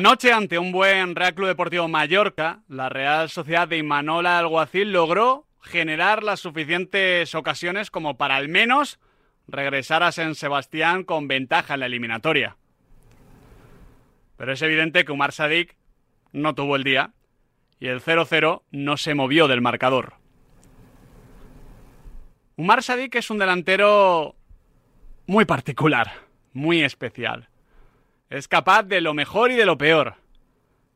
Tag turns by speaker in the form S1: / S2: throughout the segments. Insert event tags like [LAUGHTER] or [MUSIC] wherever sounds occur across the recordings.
S1: Anoche, ante un buen Real Club Deportivo Mallorca, la Real Sociedad de Imanola Alguacil logró generar las suficientes ocasiones como para al menos regresar a San Sebastián con ventaja en la eliminatoria. Pero es evidente que Umar Sadik no tuvo el día y el 0-0 no se movió del marcador. Umar Sadik es un delantero muy particular, muy especial. Es capaz de lo mejor y de lo peor.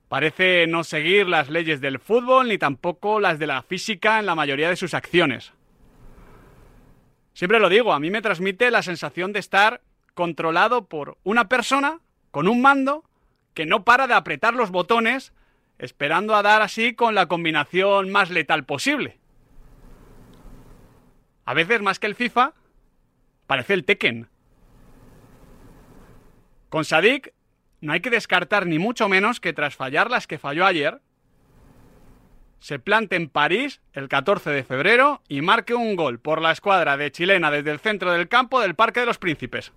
S1: Parece no seguir las leyes del fútbol ni tampoco las de la física en la mayoría de sus acciones. Siempre lo digo, a mí me transmite la sensación de estar controlado por una persona con un mando que no para de apretar los botones esperando a dar así con la combinación más letal posible. A veces más que el FIFA, parece el Tekken. Con Sadik no hay que descartar ni mucho menos que tras fallar las que falló ayer, se plante en París el 14 de febrero y marque un gol por la escuadra de chilena desde el centro del campo del Parque de los Príncipes.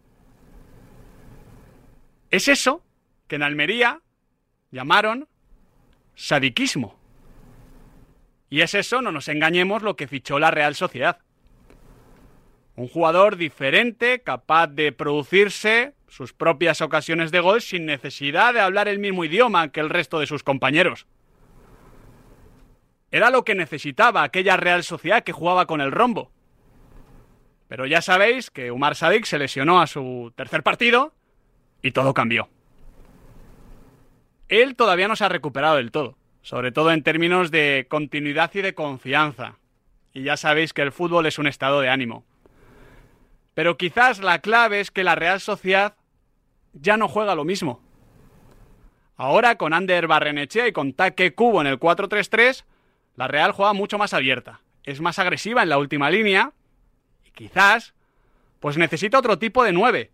S1: Es eso que en Almería llamaron sadiquismo. Y es eso, no nos engañemos, lo que fichó la Real Sociedad. Un jugador diferente, capaz de producirse sus propias ocasiones de gol sin necesidad de hablar el mismo idioma que el resto de sus compañeros. Era lo que necesitaba aquella Real Sociedad que jugaba con el rombo. Pero ya sabéis que Umar Sadik se lesionó a su tercer partido y todo cambió. Él todavía no se ha recuperado del todo, sobre todo en términos de continuidad y de confianza. Y ya sabéis que el fútbol es un estado de ánimo. Pero quizás la clave es que la Real Sociedad ya no juega lo mismo. Ahora con Ander Barrenechea y con Take Cubo en el 4-3-3, la Real juega mucho más abierta, es más agresiva en la última línea y quizás pues necesita otro tipo de 9,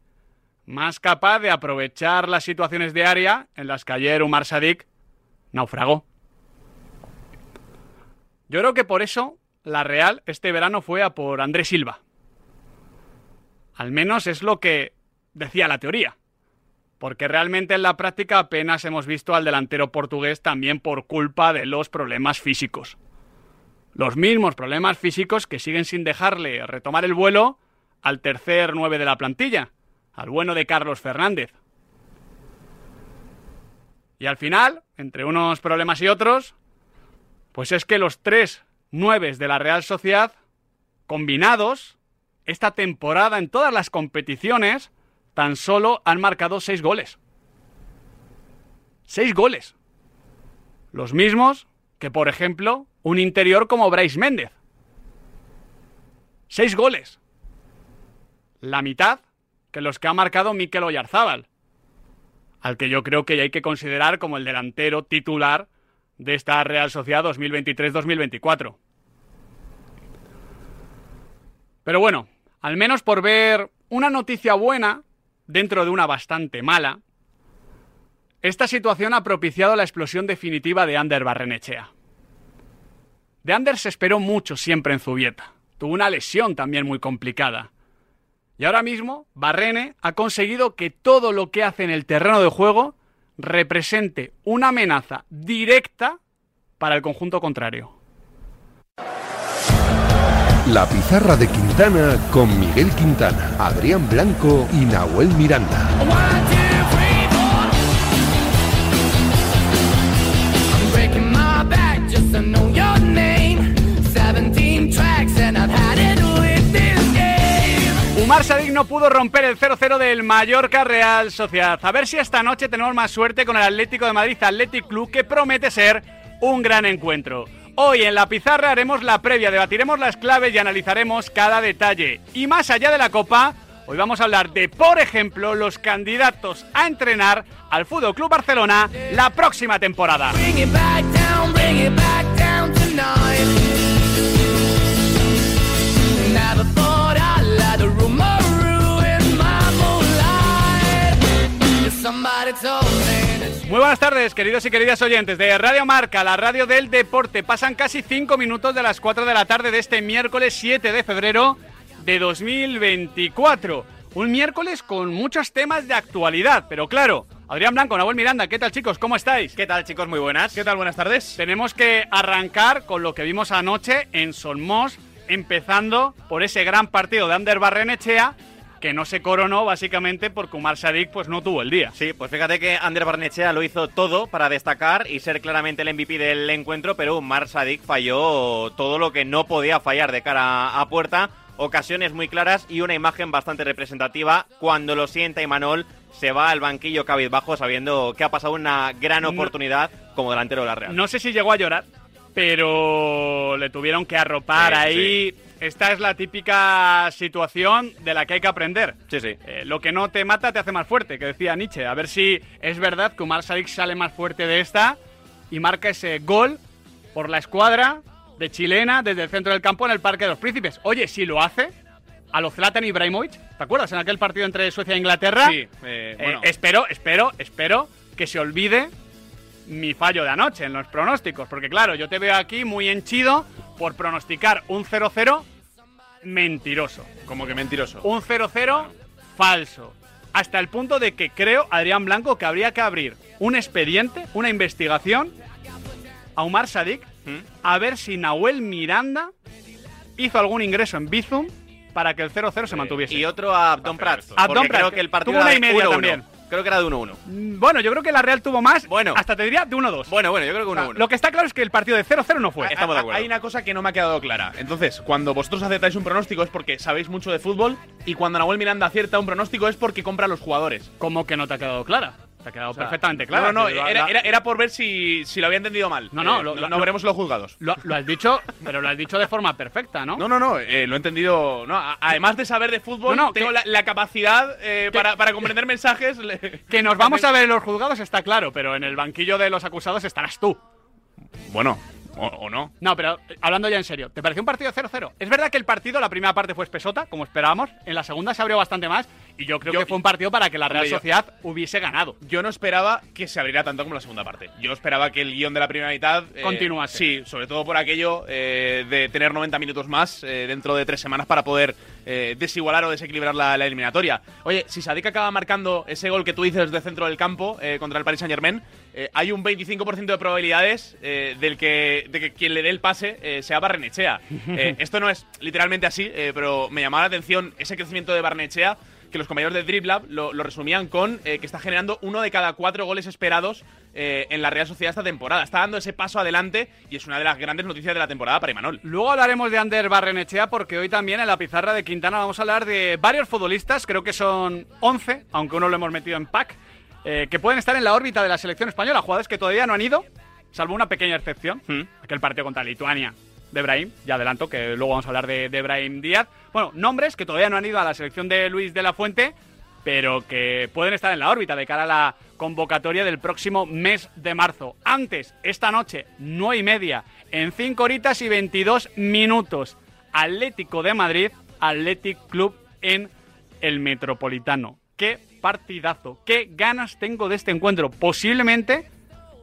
S1: más capaz de aprovechar las situaciones de área en las que ayer Umar Sadik naufragó. Yo creo que por eso la Real este verano fue a por Andrés Silva. Al menos es lo que decía la teoría. Porque realmente en la práctica apenas hemos visto al delantero portugués también por culpa de los problemas físicos. Los mismos problemas físicos que siguen sin dejarle retomar el vuelo al tercer nueve de la plantilla, al bueno de Carlos Fernández. Y al final, entre unos problemas y otros, pues es que los tres nueves de la Real Sociedad, combinados, esta temporada en todas las competiciones tan solo han marcado seis goles. Seis goles. Los mismos que, por ejemplo, un interior como Bryce Méndez. Seis goles. La mitad que los que ha marcado Mikel Oyarzábal, al que yo creo que hay que considerar como el delantero titular de esta Real Sociedad 2023-2024. Pero bueno, al menos por ver una noticia buena dentro de una bastante mala, esta situación ha propiciado la explosión definitiva de Ander Barrenechea. De Ander se esperó mucho siempre en Zubieta. Tuvo una lesión también muy complicada. Y ahora mismo, Barrene ha conseguido que todo lo que hace en el terreno de juego represente una amenaza directa para el conjunto contrario.
S2: La pizarra de Quintana con Miguel Quintana, Adrián Blanco y Nahuel Miranda.
S1: Umar Sadik no pudo romper el 0-0 del Mallorca Real Sociedad. A ver si esta noche tenemos más suerte con el Atlético de Madrid Athletic Club, que promete ser un gran encuentro. Hoy en la pizarra haremos la previa, debatiremos las claves y analizaremos cada detalle. Y más allá de la Copa, hoy vamos a hablar de, por ejemplo, los candidatos a entrenar al Fútbol Club Barcelona la próxima temporada. Muy buenas tardes, queridos y queridas oyentes de Radio Marca, la radio del deporte. Pasan casi cinco minutos de las 4 de la tarde de este miércoles 7 de febrero de 2024. Un miércoles con muchos temas de actualidad, pero claro, Adrián Blanco, Nahuel Miranda, ¿qué tal chicos? ¿Cómo estáis?
S3: ¿Qué tal chicos? Muy buenas.
S4: ¿Qué tal? Buenas tardes.
S1: Tenemos que arrancar con lo que vimos anoche en Solmos, empezando por ese gran partido de Ander Barrenechea que no se coronó básicamente porque Umar Sadik pues no tuvo el día.
S3: Sí, pues fíjate que Ander Barnechea lo hizo todo para destacar y ser claramente el MVP del encuentro, pero Umar Sadik falló todo lo que no podía fallar de cara a puerta, ocasiones muy claras y una imagen bastante representativa cuando lo sienta Imanol se va al banquillo cabizbajo sabiendo que ha pasado una gran oportunidad como delantero de la Real.
S1: No sé si llegó a llorar, pero le tuvieron que arropar
S3: Sí,
S1: ahí. Esta es la típica situación de la que hay que aprender.
S3: Sí, sí.
S1: Eh, lo que no te mata te hace más fuerte, que decía Nietzsche. A ver si es verdad que Umar Sadik sale más fuerte de esta y marca ese gol por la escuadra de chilena desde el centro del campo en el Parque de los Príncipes. Oye, si lo hace, a los Zlatan Ibrahimovic, ¿te acuerdas? En aquel partido entre Suecia e Inglaterra.
S4: Sí, eh,
S1: Eh,
S4: bueno.
S1: espero, espero, espero que se olvide mi fallo de anoche en los pronósticos. Porque claro, yo te veo aquí muy henchido por pronosticar un 0-0 mentiroso.
S4: Como que mentiroso.
S1: Un 0-0 falso. Hasta el punto de que creo, Adrián Blanco, que habría que abrir un expediente, una investigación a Umar Sadik
S3: ¿Mm?
S1: a ver si Nahuel Miranda hizo algún ingreso en Bizum para que el 0-0 se mantuviese.
S3: Y otro a Abdon Prats.
S1: Abdon
S3: porque
S1: Prats,
S3: creo que el partido
S1: tuvo una y media
S3: 1-1.
S1: también.
S3: Creo que era de 1-1.
S1: Mm, Bueno, yo creo que la Real tuvo más.
S3: Bueno.
S1: Hasta te diría de 1-2.
S3: Bueno, bueno, yo creo que 1-1.
S1: Lo que está claro es que el partido de 0-0 no fue.
S3: Estamos de acuerdo.
S4: Hay una cosa que no me ha quedado clara. Entonces, cuando vosotros acertáis un pronóstico es porque sabéis mucho de fútbol y cuando Nahuel Miranda acierta un pronóstico es porque compra a los jugadores.
S1: ¿Cómo que no te ha quedado clara? Te ha quedado
S4: O sea,
S1: perfectamente clara.
S4: No, no, era, era- era por ver si, si lo había entendido mal.
S1: No, no,
S4: Eh,
S1: lo-
S4: no,
S1: lo-
S4: no
S1: lo-
S4: veremos los juzgados.
S1: Lo, lo has dicho, pero lo has dicho de forma perfecta, ¿no?
S4: No, no, no, eh, lo he entendido. No, además de saber de fútbol,
S1: No,
S4: tengo
S1: que-
S4: la, la capacidad eh,
S1: que-
S4: para, para comprender mensajes.
S1: Que nos vamos a ver en los juzgados está claro, pero en el banquillo de los acusados estarás tú.
S4: Bueno, o, o no.
S1: No, pero eh, hablando ya en serio, ¿te pareció un partido 0-0? Es verdad que el partido, la primera parte fue espesota, como esperábamos, en la segunda se abrió bastante más, y yo creo
S4: Yo-
S1: que fue un partido para que la Real
S4: yo-
S1: Sociedad hubiese ganado.
S4: Yo no esperaba que se abriera tanto como la segunda parte. Yo esperaba que el guion de la primera mitad. eh,
S1: Continuase.
S4: Sí, sobre todo por aquello eh, de tener 90 minutos más eh, dentro de tres semanas para poder desigualar o desequilibrar la, la eliminatoria. Oye, si Sadik acaba marcando ese gol que tú dices de centro del campo contra el Paris Saint Germain, hay un 25% de probabilidades eh, del que, de que quien le dé el pase eh, sea Barrenechea. [LAUGHS] Eh, esto no es literalmente así, eh, pero me llamaba la atención ese crecimiento de Barrenechea que los compañeros de Driblab lo, lo resumían con eh, que está generando uno de cada cuatro goles esperados eh, en la Real Sociedad esta temporada. Está dando ese paso adelante y es una de las grandes noticias de la temporada para Imanol.
S1: Luego hablaremos de Ander Barrenechea porque hoy también en la pizarra de Quintana vamos a hablar de varios futbolistas, creo que son 11, aunque uno lo hemos metido en pack, eh, que pueden estar en la órbita de la selección española, jugadores que todavía no han ido, salvo una pequeña excepción,
S3: Mm.
S1: aquel partido contra Lituania de Brahim, ya adelanto que luego vamos a hablar de, de Brahim Díaz. Bueno, nombres que todavía no han ido a la selección de Luis de la Fuente, pero que pueden estar en la órbita de cara a la convocatoria del próximo mes de marzo. Antes, esta noche, 9 y media, en 5 horitas y 22 minutos, Atlético de Madrid, Athletic Club en el Metropolitano. Qué partidazo, qué ganas tengo de este encuentro. Posiblemente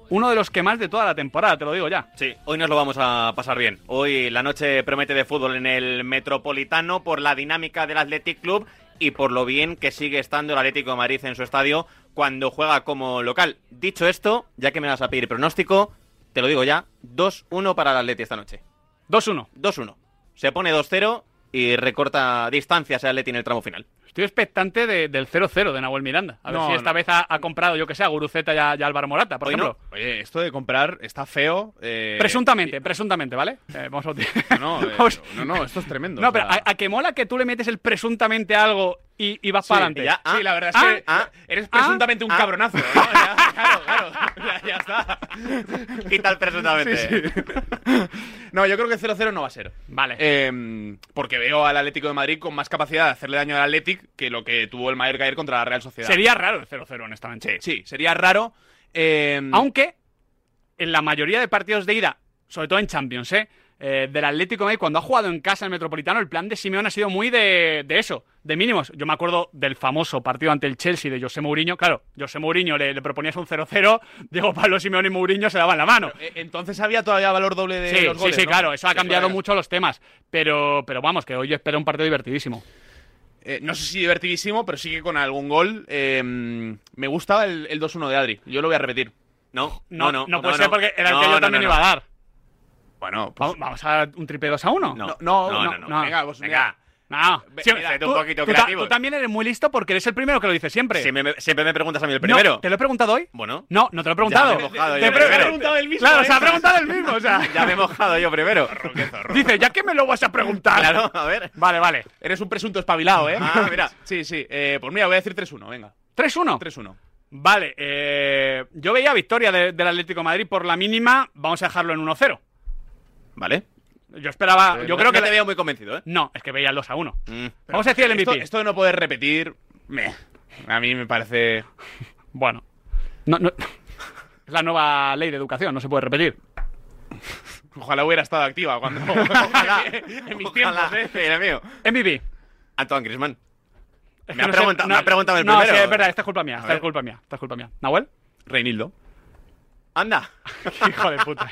S1: uno de los que más de toda la temporada, te lo digo ya.
S3: Sí, hoy nos lo vamos a pasar bien. Hoy la noche promete de fútbol en el Metropolitano por la dinámica del Athletic Club y por lo bien que sigue estando el Atlético de Madrid en su estadio cuando juega como local. Dicho esto, ya que me vas a pedir pronóstico, te lo digo ya, 2-1 para el Atleti esta noche.
S1: 2-1.
S3: 2-1. Se pone 2-0 y recorta distancias el Atleti en el tramo final.
S1: Estoy expectante de- del 0-0 de Nahuel Miranda. A ver si esta
S4: no.
S1: vez ha, ha comprado, yo que sé, a Guruceta y a, y a Álvaro Morata, por
S3: Hoy
S1: ejemplo.
S4: Oye, esto de comprar está feo. eh,
S1: Presuntamente, presuntamente, ¿vale? Eh, vamos a
S4: No, [LAUGHS] eh, no, no, esto es tremendo.
S1: No,
S4: o
S1: pero a, a que mola que tú le metes el presuntamente a algo y, y vas
S4: Sí,
S1: para adelante.
S3: ya. Ah,
S4: sí, la verdad es que
S3: ah,
S4: eres
S1: ah,
S4: presuntamente un
S3: ah.
S4: cabronazo. ¿no? [LAUGHS] Ya, claro, claro. [LAUGHS] Ya, ya está.
S3: ¿Qué tal presuntamente?
S4: No, yo creo que 0-0 no va a ser.
S1: Vale.
S4: Eh, porque veo al Atlético de Madrid con más capacidad de hacerle daño al Atlético que lo que tuvo el Mallorca ayer contra la Real Sociedad.
S1: Sería raro el 0-0, honestamente.
S4: Sí, sería raro. eh,
S1: Aunque en la mayoría de partidos de ida, sobre todo en Champions, ¿eh? Eh, del Atlético de Madrid, cuando ha jugado en casa el Metropolitano, el plan de Simeone ha sido muy de, de eso, de mínimos. Yo me acuerdo del famoso partido ante el Chelsea de José Mourinho. Claro, José Mourinho le, le proponías un 0-0, [LAUGHS] Diego Pablo Simeone y Mourinho se daban la mano.
S4: eh, entonces había todavía valor doble de
S1: Sí,
S4: los goles,
S1: sí, sí,
S4: ¿no?
S1: claro, eso ha
S4: Sí,
S1: cambiado mucho los temas. Pero, pero vamos, que hoy yo espero un partido divertidísimo.
S4: Eh, no sé si divertidísimo, pero sí que con algún gol. eh, me gusta el, el 2-1 de Adri. Yo lo voy a repetir.
S3: No,
S1: No,
S3: no, no.
S1: puede ser porque era el
S3: No,
S1: que yo
S3: no,
S1: también
S3: no,
S1: iba a
S3: no.
S1: dar.
S4: Bueno, pues,
S1: Vamos, vamos a un triple 2 a 1.
S3: No.
S4: no, no,
S3: no,
S4: no,
S3: no,
S1: no.
S4: Venga, pues
S3: Venga.
S1: No, Sí,
S4: mira,
S3: tú un poquito
S1: ta-
S3: creativo.
S1: tú también eres muy listo porque eres el primero que lo dice siempre.
S3: Siempre me, siempre me preguntas a mí el
S1: No,
S3: primero.
S1: ¿Te lo he preguntado hoy?
S3: Bueno,
S1: No, no te lo he preguntado.
S3: me he mojado
S1: Te
S3: yo
S1: he
S3: primero.
S1: pre-
S4: preguntado el mismo,
S1: Claro,
S4: ¿eh?
S1: se ha preguntado el mismo, o sea. [LAUGHS]
S3: ya me he mojado yo primero.
S1: Dice, ya que me lo vas a preguntar.
S3: Claro, a ver.
S1: Vale, vale.
S4: Eres un presunto espabilado, ¿eh?
S3: Ah, mira. [LAUGHS]
S4: Sí, sí. Eh, pues mira, voy a decir 3-1, venga.
S1: 3-1.
S4: 3-1.
S1: Vale, eh, yo veía victoria de- del Atlético de Madrid por la mínima. Vamos a dejarlo en 1-0.
S3: Vale.
S1: Yo esperaba. Yo
S3: no-
S1: creo que.
S3: no te veo muy convencido, ¿eh?
S1: No, es que veía el 2 a 1.
S3: Mm.
S1: Vamos a decir el
S4: Esto,
S1: MVP.
S4: esto de no poder repetir. meh. A mí me parece.
S1: Bueno. No, no- Es la nueva ley de educación, no se puede repetir.
S4: Ojalá hubiera estado activa cuando. [LAUGHS] en mis
S3: Ojalá.
S4: tiempos, ¿eh?
S3: Mira, mío.
S1: MVP.
S3: Antoine Griezmann.
S1: Es
S3: Me ha preguntado- me ha preguntado el
S1: no,
S3: primero.
S1: sí, es verdad, esta es culpa mía. Esta es culpa mía. Esta es culpa mía. ¿Nahuel?
S4: Reinildo.
S3: Anda. [LAUGHS]
S1: Hijo de puta.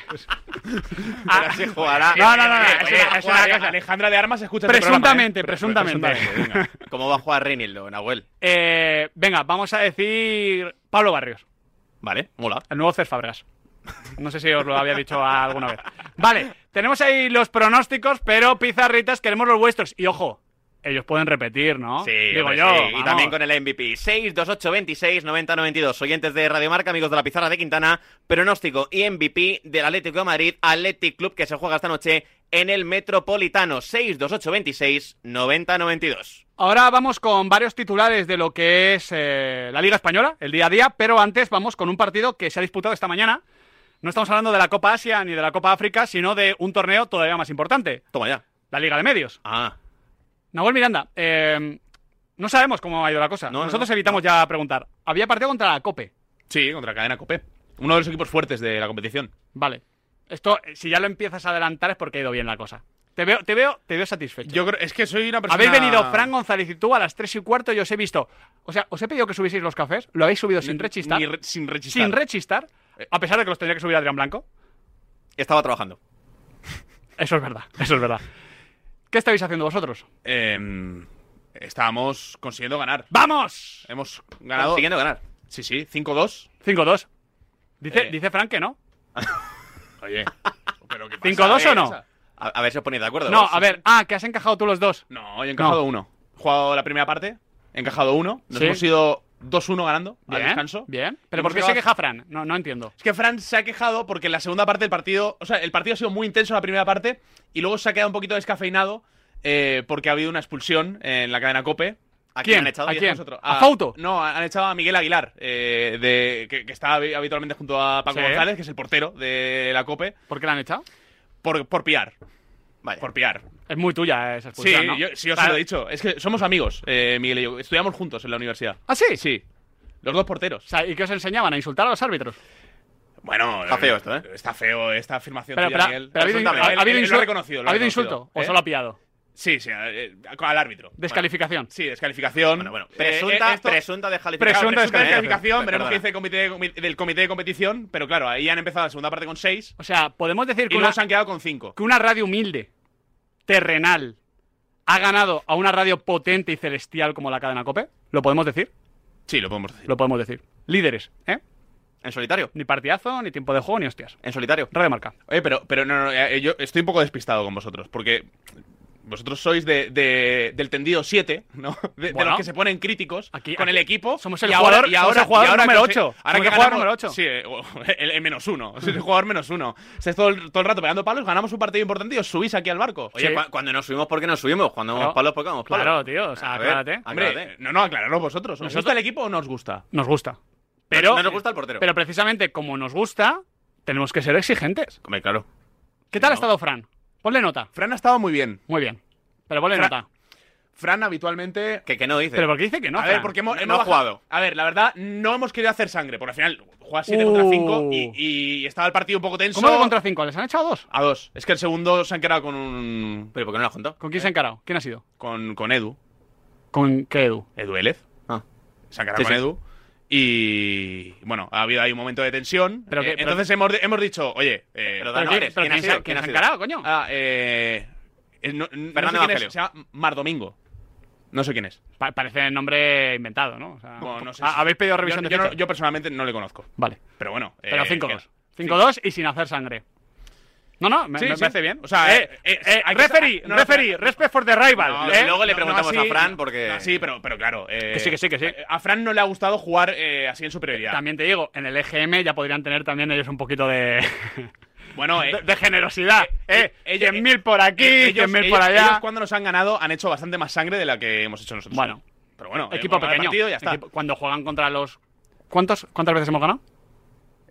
S1: [LAUGHS]
S3: Ahora sí jugará.
S1: No, no, no, no, es
S4: oye,
S1: una- es
S4: juega
S1: una
S4: que
S1: cosa.
S4: Alejandra de Armas escucha este
S1: Presuntamente,
S4: programa, ¿eh?
S1: presuntamente. [LAUGHS]
S4: venga.
S3: ¿Cómo va a jugar Reinildo, Nahuel?
S1: Eh, venga, vamos a decir Pablo Barrios,
S3: Vale, mola.
S1: el nuevo Cés Fábregas. No sé si os lo había dicho alguna vez. Vale, tenemos ahí los pronósticos, pero pizarritas, queremos los vuestros. Y ojo, ellos pueden repetir, ¿no?
S3: Sí,
S1: Digo yo.
S3: sí. Y también con el MVP. 628 26 90 92. Oyentes de Radio Marca, amigos de la pizarra de Quintana. Pronóstico y MVP del Atlético de Madrid, Athletic Club, que se juega esta noche en el Metropolitano. 628 26 90 92.
S1: Ahora vamos con varios titulares de lo que es eh, la Liga Española, el día a día, pero antes vamos con un partido que se ha disputado esta mañana. No estamos hablando de la Copa Asia ni de la Copa África, sino de un torneo todavía más importante,
S3: Toma ya.
S1: la Liga de Medios.
S3: Ah,
S1: Nahuel Miranda, eh, no sabemos cómo ha ido la cosa.
S3: No, no,
S1: Nosotros
S3: no.
S1: evitamos ya preguntar. Había partido contra la Cope.
S4: Sí, contra Cadena Copé. Uno de los equipos fuertes de la competición.
S1: Vale. Esto, eh, si ya lo empiezas a adelantar es porque ha ido bien la cosa. Te veo, te veo, te veo satisfecho.
S4: Yo creo, es que soy una persona.
S1: Habéis venido Fran González y tú a las 3 y cuarto y os he visto. O sea, os he pedido que subieseis los cafés, lo habéis subido sin rechistar.
S4: re- sin rechistar.
S1: sin rechistar, a pesar de que los tendría que subir Adrián Blanco.
S3: estaba trabajando.
S1: Eso es verdad, eso es verdad. ¿Qué estáis haciendo vosotros?
S4: Em, estábamos consiguiendo ganar.
S1: ¡Vamos!
S4: Hemos ganado.
S3: Consiguiendo ganar.
S4: Sí, sí, 5-2.
S1: 5-2. Dice,
S4: Eh.
S1: dice Frank que no. [LAUGHS]
S4: Oye. ¿pero qué pasa?
S1: 5-2 o
S4: Eh,
S1: no?
S3: A, a ver si os ponéis de acuerdo.
S1: No,
S3: vos.
S1: a ver, ah, que has encajado tú los dos.
S4: No, yo he encajado
S1: No.
S4: uno. He jugado la primera parte, he encajado uno. Nos
S1: Sí.
S4: hemos ido 2-1 ganando al
S1: Bien,
S4: descanso.
S1: bien. Pero ¿por qué se queja Fran? No, no entiendo.
S4: Es que Fran se ha quejado porque en la segunda parte del partido, o sea, el partido ha sido muy intenso la primera parte y luego se ha quedado un poquito descafeinado eh, porque ha habido una expulsión en la cadena Cope.
S3: ¿A
S1: ¿Quién?
S3: han echado?
S1: ¿A quién?
S4: Nosotros.
S1: ¿A Fauto?
S4: No, han echado a Miguel Aguilar, eh, de, que, que está habi- habitualmente junto a Paco
S1: Sí.
S4: González, que es el portero de la Cope,
S1: ¿Por qué la han echado?
S4: por, por piar.
S3: Vaya.
S4: Por piar.
S1: Es muy tuya esa
S4: Sí,
S1: expulsión, ¿no?
S4: yo, sí, os lo he dicho. Es que somos amigos, eh, Miguel y yo. Estudiamos juntos en la universidad.
S1: ¿Ah, sí?
S4: Sí. Los dos porteros.
S1: O sea, ¿y qué os enseñaban? ¿A insultar a los árbitros?
S4: Bueno,
S3: Está feo esto, ¿eh?
S4: Está feo esta afirmación
S1: Pero,
S4: tuya,
S1: pero,
S4: Miguel.
S1: pero ha habido,
S3: Presuntamente.
S1: ha- ha habido
S4: Él- él
S1: insul-
S4: lo ha reconocido, lo
S1: ¿ha
S4: ha
S1: habido
S4: reconocido,
S1: insulto? ¿O
S4: ¿eh?
S1: solo ha pillado?
S4: Sí, sí, eh, al árbitro.
S1: Descalificación.
S4: Sí, descalificación.
S3: Bueno, bueno.
S4: Eh,
S3: Presunta,
S4: eh, esto-
S3: presunta descalificación.
S1: Presunta
S4: Presunta
S1: descalificación.
S4: veremos qué dice el comité, comi- del comité de competición, pero claro, ahí han empezado la segunda parte con 6
S1: O sea, podemos decir
S4: y
S1: que
S4: luego
S1: una,
S4: se han quedado con 5.
S1: que una radio humilde, terrenal, ha ganado a una radio potente y celestial como la cadena Cope. ¿Lo podemos decir?
S4: Sí, lo podemos decir.
S1: Lo podemos decir. Líderes, ¿eh?
S3: En solitario.
S1: Ni partidazo, ni tiempo de juego, ni hostias.
S3: En solitario.
S1: Radio Marca.
S4: Oye, pero, pero no, no, eh, yo estoy un poco despistado con vosotros, porque vosotros sois de, de- del tendido 7, ¿no? [LAUGHS] De, los que se ponen críticos
S1: Aquí-
S4: con
S1: aquí
S4: el equipo.
S1: somos el
S4: y
S1: jugador-
S4: ahora, y
S1: somos
S4: ahora,
S1: el jugador
S4: y ahora
S1: número
S4: que se-
S1: ocho.
S4: Ahora
S1: Somos
S4: que
S1: el jugador número ocho.
S4: Sí, eh, [LAUGHS] el, el menos uno. Sois [LAUGHS] el jugador menos uno. Estáis todo el, todo el rato pegando palos, ganamos un partido importante y os subís aquí al barco.
S3: Oye,
S1: Sí.
S3: cu- cuando nos subimos, ¿por qué nos subimos? Cuando
S1: Claro.
S3: vamos palos, ¿por qué vamos palos?
S1: Claro, tío. O sea, aclárate.
S4: Hombre, no, no, aclararlo vosotros. ¿Os
S1: Nosotros-
S4: gusta el equipo o no os gusta?
S1: Nos gusta. Pero,
S3: no nos gusta el portero.
S1: pero precisamente como nos gusta, tenemos que ser exigentes.
S3: Hombre, claro.
S1: ¿Qué tal
S4: No.
S1: ha estado Fran? Ponle nota.
S4: Fran ha estado muy bien.
S1: Muy bien. Pero ponle
S4: Fran-
S1: nota.
S4: Fran habitualmente
S3: Que, que no dice.
S1: Pero porque dice que no.
S4: a ver, porque hemos,
S3: No
S4: hemos
S3: ha jugado.
S4: A ver, la verdad, no hemos querido hacer sangre, porque al final juega 7
S1: Uh.
S4: contra 5 y, y estaba el partido un poco tenso.
S1: ¿Cómo contra cinco? ¿Les han echado dos?
S4: A dos. Es que el segundo se han quedado con un.
S3: ¿Pero por qué no lo has contado?
S1: ¿Con quién se ha encarado? ¿Quién ha sido?
S4: con, con Edu.
S1: ¿Con qué Edu?
S4: Edu Élez.
S3: Ah.
S4: Se han quedado
S3: Sí,
S4: con
S3: sí.
S4: Edu. Y bueno, ha habido ahí un momento de tensión.
S1: Pero que-
S4: Eh,
S1: pero-
S4: entonces hemos, hemos dicho, oye. eh,
S3: Pero
S1: ¿Pero,
S3: da
S1: quién, encarado, coño?
S4: ah, eh, no, no sé
S3: Fernando
S4: quién es, se llama Mardomingo. No sé quién es.
S1: Pa- parece el nombre inventado, ¿no? O sea,
S4: Bueno, no sé
S1: ¿ha-
S4: si-
S1: ¿Habéis pedido
S4: Yo-
S1: revisión
S4: yo,
S1: de
S4: no-
S1: ficha?
S4: yo personalmente no le conozco.
S1: Vale.
S4: Pero bueno.
S1: Pero
S4: eh,
S1: 5-2.
S4: que-
S1: 5-2 y sin hacer sangre. No, no, me,
S4: Sí,
S1: me
S4: sí.
S1: parece bien.
S4: O sea,
S1: eh,
S4: eh, eh,
S1: eh, referee,
S4: no,
S1: referee, respect for the rival.
S3: No,
S1: ¿eh?
S3: luego le preguntamos
S4: no,
S3: a Fran porque.
S4: sí, pero, pero claro. eh,
S1: Que sí, que sí, que sí.
S4: A Fran no le ha gustado jugar eh, así en superioridad.
S1: También te digo, en el EGM ya podrían tener también ellos un poquito de, [LAUGHS]
S4: Bueno, eh,
S1: de, de generosidad.
S4: eh,
S1: Eh,
S4: ellos-
S1: 100.000 por aquí,
S4: eh, ellos,
S1: 100.000 por allá.
S4: ellos cuando nos han ganado han hecho bastante más sangre de la que hemos hecho nosotros.
S1: Bueno.
S4: pero bueno,
S1: Equipo pequeño.
S4: partido y ya está.
S1: Equipo- cuando juegan contra los... ¿Cuántos, ¿Cuántas veces hemos ganado?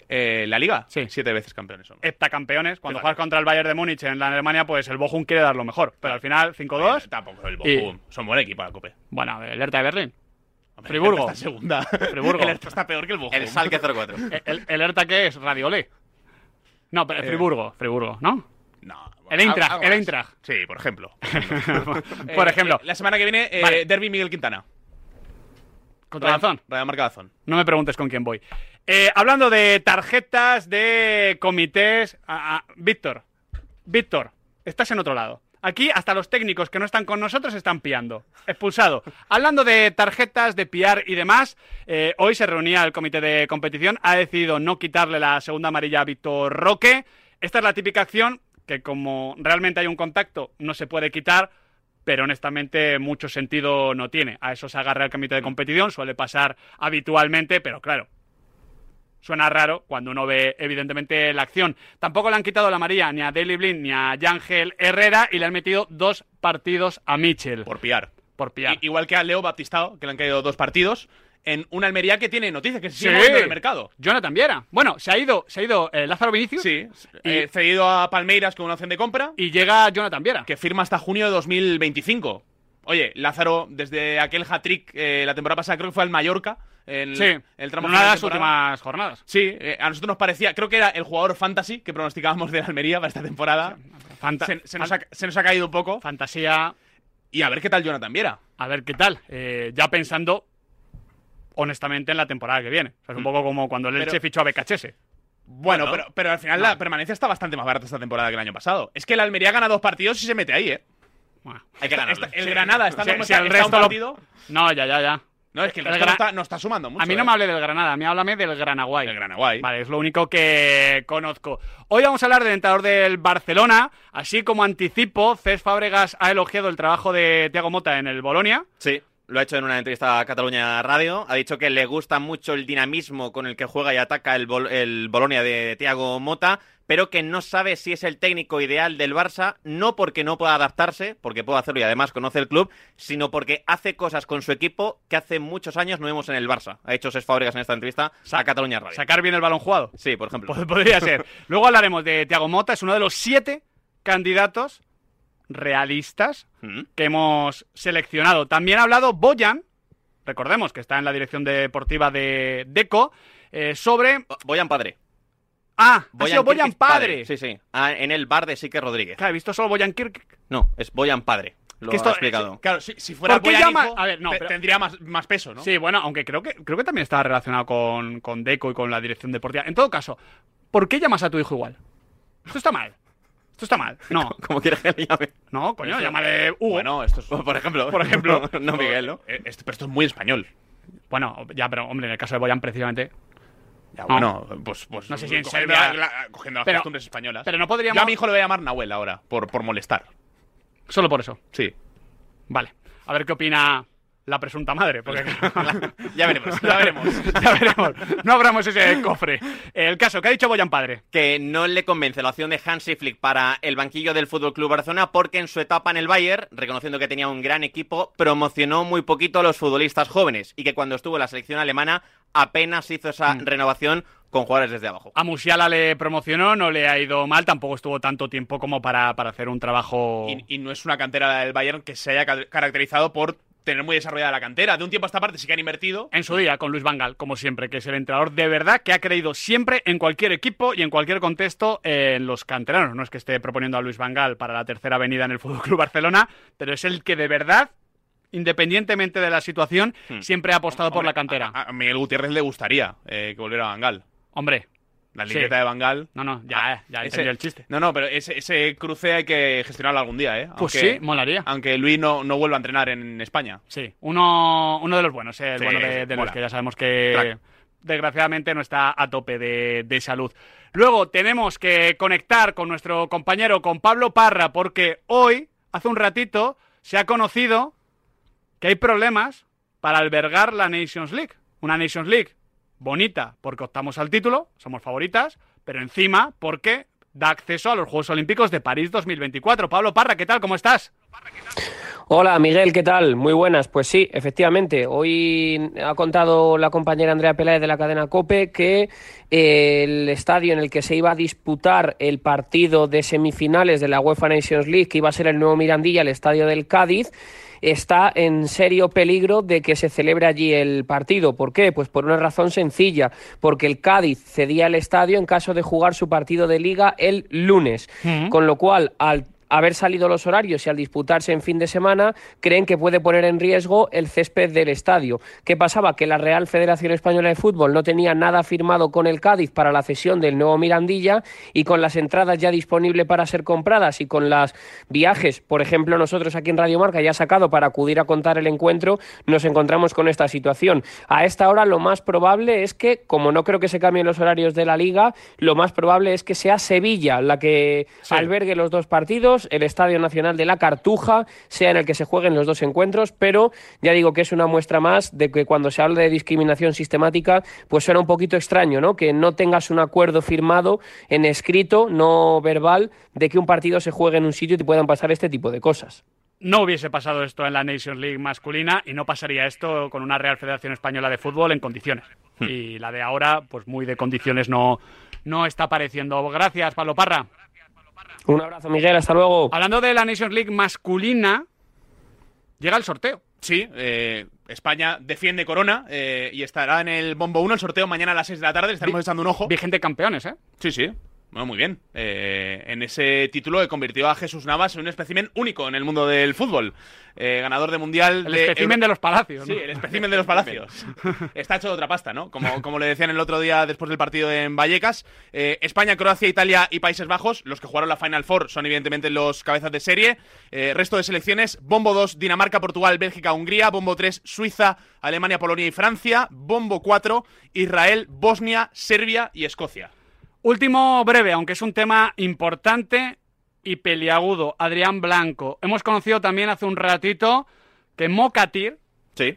S4: Eh, ¿La liga?
S1: Sí.
S4: Siete veces campeones son.
S1: Heptacampeones. Cuando juegas contra el Bayern de Múnich en la Alemania, pues el Bochum quiere dar lo mejor. Pero al final, 5-2.
S4: Eh, Tampoco el
S1: y-
S4: Bochum. Son buen equipo la Cope.
S1: Bueno, el Hertha de Berlín.
S4: Hombre,
S1: Friburgo.
S4: está segunda.
S1: Friburgo.
S4: El Hertha está peor que el Bochum.
S3: El Salque 04.
S1: ¿El, el, el Hertha qué es? ¿Radiolé? No, pero
S4: Eh,
S1: Friburgo. Friburgo, ¿no?
S4: No.
S1: El Eintracht, el. Eintracht.
S4: Sí, por ejemplo. [LAUGHS]
S1: Por
S4: Eh,
S1: ejemplo,
S4: eh, la semana que viene, eh,
S1: Vale.
S4: Derby Miguel Quintana.
S1: contra
S4: Marca Dazón.
S1: No me preguntes con quién voy. Eh, hablando de tarjetas, de comités. Víctor, Víctor, estás en otro lado. Aquí hasta los técnicos que no están con nosotros están piando. Expulsado. Hablando de tarjetas, de piar y demás, eh, hoy se reunía el comité de competición. Ha decidido no quitarle la segunda amarilla a Víctor Roque. Esta es la típica acción que como realmente hay un contacto no se puede quitar, pero honestamente mucho sentido no tiene. A eso se agarra el comité de competición, suele pasar habitualmente, pero claro, suena raro cuando uno ve evidentemente la acción. Tampoco le han quitado la amarilla ni a Daily Blind ni a Yangel Herrera y le han metido dos partidos a Mitchell por,
S4: Por piar. I- igual que a Leo Baptistao, que le han caído dos partidos. En una Almería que tiene noticias, que se
S1: Sí.
S4: sigue moviendo en el mercado.
S1: Jonathan Viera. Bueno, se ha ido, se ha ido eh, Lázaro Vinicius
S4: Sí.
S1: Y-
S4: eh, cedido a Palmeiras con una opción de compra.
S1: y llega Jonathan Viera.
S4: que firma hasta junio de 2025. Oye, Lázaro, desde aquel hat-trick eh, la temporada pasada, creo que fue al Mallorca. En
S1: Sí,
S4: el, el tramo
S1: de las últimas jornadas.
S4: Sí, eh, a nosotros nos parecía, creo que era el jugador fantasy que pronosticábamos de la Almería para esta temporada.
S1: Fanta-
S4: Se, se nos ha, se nos ha caído un poco.
S1: fantasía.
S4: Y a ver qué tal Jonathan Viera.
S1: A ver qué tal. Eh, ya pensando, honestamente, en la temporada que viene. O sea, es un poco como cuando el
S4: Pero-
S1: Elche fichó a Becachese.
S4: Bueno,
S3: Bueno.
S4: pero, pero al final la permanencia está bastante más barata esta temporada que el año pasado. Es que la Almería gana dos partidos y se mete ahí, ¿eh?
S1: Bueno.
S3: Hay que.
S4: Esta- el Granada está, como
S1: si
S4: está-
S1: el
S4: está un
S1: resto lo-
S4: partido.
S1: No, ya, ya, ya.
S4: No, es que el
S1: El
S4: resto
S1: Gra-
S4: no está, no está sumando mucho.
S1: a mí no
S4: ¿eh?
S1: me hable del Granada, a mí háblame del Granaguay.
S4: El Granaguay.
S1: Vale, es lo único que conozco. Hoy vamos a hablar del entrenador del Barcelona. Así como anticipo, Cés Fábregas ha elogiado el trabajo de Thiago Mota en el Bolonia.
S3: Sí, lo ha hecho en una entrevista a Cataluña Radio. Ha dicho que le gusta mucho el dinamismo con el que juega y ataca el, Bol- el Bolonia de Thiago Mota, pero que no sabe si es el técnico ideal del Barça, no porque no pueda adaptarse, porque puede hacerlo y además conoce el club, sino porque hace cosas con su equipo que hace muchos años no vemos en el Barça. Ha dicho Ses Fábregas en esta entrevista a Cataluña Radio.
S1: Sacar bien el balón jugado.
S3: Sí, por ejemplo.
S1: Pod- Podría ser. Luego hablaremos de Thiago Mota, es uno de los siete candidatos realistas
S3: Mm.
S1: que hemos seleccionado. También ha hablado Boyan, recordemos que está en la dirección deportiva de Deco, eh, sobre...
S3: Boyan Padre.
S1: Ah, ha
S3: Boyan
S1: sido Boyan
S3: Kirkic
S1: padre.
S3: Sí, sí. Ah, en el bar de Sique Rodríguez.
S1: Claro, he visto solo Boyan Kirk.
S3: No, es Boyan Padre. Lo
S1: Que esto-
S3: ha explicado.
S4: Claro, si, si fuera
S1: ¿Por qué
S4: Boyan
S1: llama-
S4: hijo,
S1: A ver, no,
S4: te-
S1: pero-
S4: tendría más, más peso, ¿no?
S1: Sí, bueno, aunque creo que creo que también estaba relacionado con, con Deco y con la dirección deportiva. En todo caso, ¿por qué llamas a tu hijo igual? Esto está mal. Esto está mal. No, [LAUGHS]
S3: ¿Cómo quieres que le llame?
S1: no, coño, llámale Hugo.
S4: Bueno, esto es.
S3: Por ejemplo.
S1: Por ejemplo. [LAUGHS]
S3: no Miguel, ¿no?
S4: Eh, esto- pero esto es muy español.
S1: Bueno, ya, pero hombre, en el caso de Boyan precisamente.
S4: Ya,
S1: No.
S4: bueno, pues, pues.
S1: No sé si en Serbia-
S4: la- la- cogiendo las
S1: Pero-
S4: costumbres españolas.
S1: Pero no podríamos.
S4: Yo a mi hijo le voy a llamar Nahuel ahora, por, por molestar.
S1: Solo por eso.
S4: Sí.
S1: Vale. A ver qué opina la presunta madre. Porque [LAUGHS]
S3: Ya veremos.
S1: ya veremos. Ya veremos. No abramos ese cofre. El caso, ¿qué ha dicho Boyan padre?
S3: que no le convence la opción de Hansi Flick para el banquillo del Fútbol Club Barcelona porque en su etapa en el Bayern, reconociendo que tenía un gran equipo, promocionó muy poquito a los futbolistas jóvenes y que cuando estuvo en la selección alemana apenas hizo esa
S1: Mm.
S3: renovación con jugadores desde abajo.
S1: A Musiala le promocionó, no le ha ido mal, tampoco estuvo tanto tiempo como para, para hacer un trabajo.
S4: Y, y no es una cantera del Bayern que se haya ca- caracterizado por tener muy desarrollada la cantera. De un tiempo a esta parte sí que han invertido.
S1: En su día, con Luis Vangal, como siempre, que es el entrenador de verdad que ha creído siempre en cualquier equipo y en cualquier contexto en los canteranos. No es que esté proponiendo a Luis Vangal para la tercera avenida en el Fútbol Club Barcelona, pero es el que de verdad, independientemente de la situación,
S3: Hmm.
S1: siempre ha apostado por la cantera.
S4: A, a Miguel Gutiérrez le gustaría eh, que volviera a Bangal.
S1: Hombre,
S4: La
S1: Sí.
S4: libreta de Bangal.
S1: No, no, ya,
S4: Ah,
S1: ya
S4: ese-
S1: el chiste.
S4: No, no, pero ese, ese cruce hay que gestionarlo algún día, ¿eh?
S1: Pues sí, molaría.
S4: Aunque Luis no, no vuelva a entrenar en España.
S1: Sí, uno, uno de los buenos, eh, el
S4: Sí,
S1: bueno de, de que ya sabemos que desgraciadamente no está a tope de, de salud. Luego tenemos que conectar con nuestro compañero, con Pablo Parra, porque hoy, hace un ratito, se ha conocido que hay problemas para albergar la Nations League. Una Nations League bonita porque optamos al título, somos favoritas, pero encima porque da acceso a los Juegos Olímpicos de París 2024. Pablo Parra, ¿qué tal? ¿Cómo estás?
S5: Hola Miguel, ¿qué tal? Muy buenas. Pues sí, efectivamente, hoy ha contado la compañera Andrea Peláez de la cadena Cope que eh, el estadio en el que se iba a disputar el partido de semifinales de la UEFA Nations League, que iba a ser el nuevo Mirandilla, el estadio del Cádiz, está en serio peligro de que se celebre allí el partido. ¿Por qué? Pues por una razón sencilla, porque el Cádiz cedía el estadio en caso de jugar su partido de liga el lunes, con lo cual al haber salido los horarios y al disputarse en fin de semana, creen que puede poner en riesgo el césped del estadio. ¿Qué pasaba? Que la Real Federación Española de Fútbol no tenía nada firmado con el Cádiz para la cesión del nuevo Mirandilla y con las entradas ya disponibles para ser compradas y con los viajes, por ejemplo, nosotros aquí en Radio Marca ya sacado para acudir a contar el encuentro, nos encontramos con esta situación. A esta hora lo más probable es que, como no creo que se cambien los horarios de la liga, lo más probable es que sea Sevilla la que
S1: Sí.
S5: albergue los dos partidos, el Estadio Nacional de la Cartuja, sea en el que se jueguen los dos encuentros, pero ya digo que es una muestra más de que cuando se habla de discriminación sistemática, pues suena un poquito extraño, ¿no? Que no tengas un acuerdo firmado en escrito, no verbal, de que un partido se juegue en un sitio y te puedan pasar este tipo de cosas.
S1: No hubiese pasado esto en la Nations League masculina y no pasaría esto con una Real Federación Española de Fútbol en condiciones. Y la de ahora, pues muy de condiciones no, no está apareciendo. Gracias, Pablo Parra.
S5: Un abrazo, Miguel, hasta luego.
S1: Hablando de la Nations League masculina, llega el sorteo.
S4: Sí, eh, España defiende Corona eh, y estará en el Bombo 1 el sorteo mañana a las 6 de la tarde. Le estaremos
S1: Vi-
S4: echando un ojo.
S1: Vigente campeones, ¿eh?
S4: Sí, sí. Bueno, muy bien. Eh, en ese título que convirtió a Jesús Navas en un espécimen único en el mundo del fútbol. Eh, ganador de mundial.
S1: El
S4: de
S1: espécimen
S4: Euro-
S1: de los palacios.
S4: Sí,
S1: ¿no?
S4: el espécimen de los palacios. Está hecho de otra pasta, ¿no? Como, como le decían el otro día después del partido en Vallecas. Eh, España, Croacia, Italia y Países Bajos, los que jugaron la Final Four, son evidentemente los cabezas de serie. Resto de selecciones, Bombo 2, Dinamarca, Portugal, Bélgica, Hungría. Bombo 3, Suiza, Alemania, Polonia y Francia. Bombo 4, Israel, Bosnia, Serbia y Escocia.
S1: Último breve, aunque es un tema importante y peliagudo. Adrián Blanco. Hemos conocido también hace un ratito que Mokatir,
S3: Sí.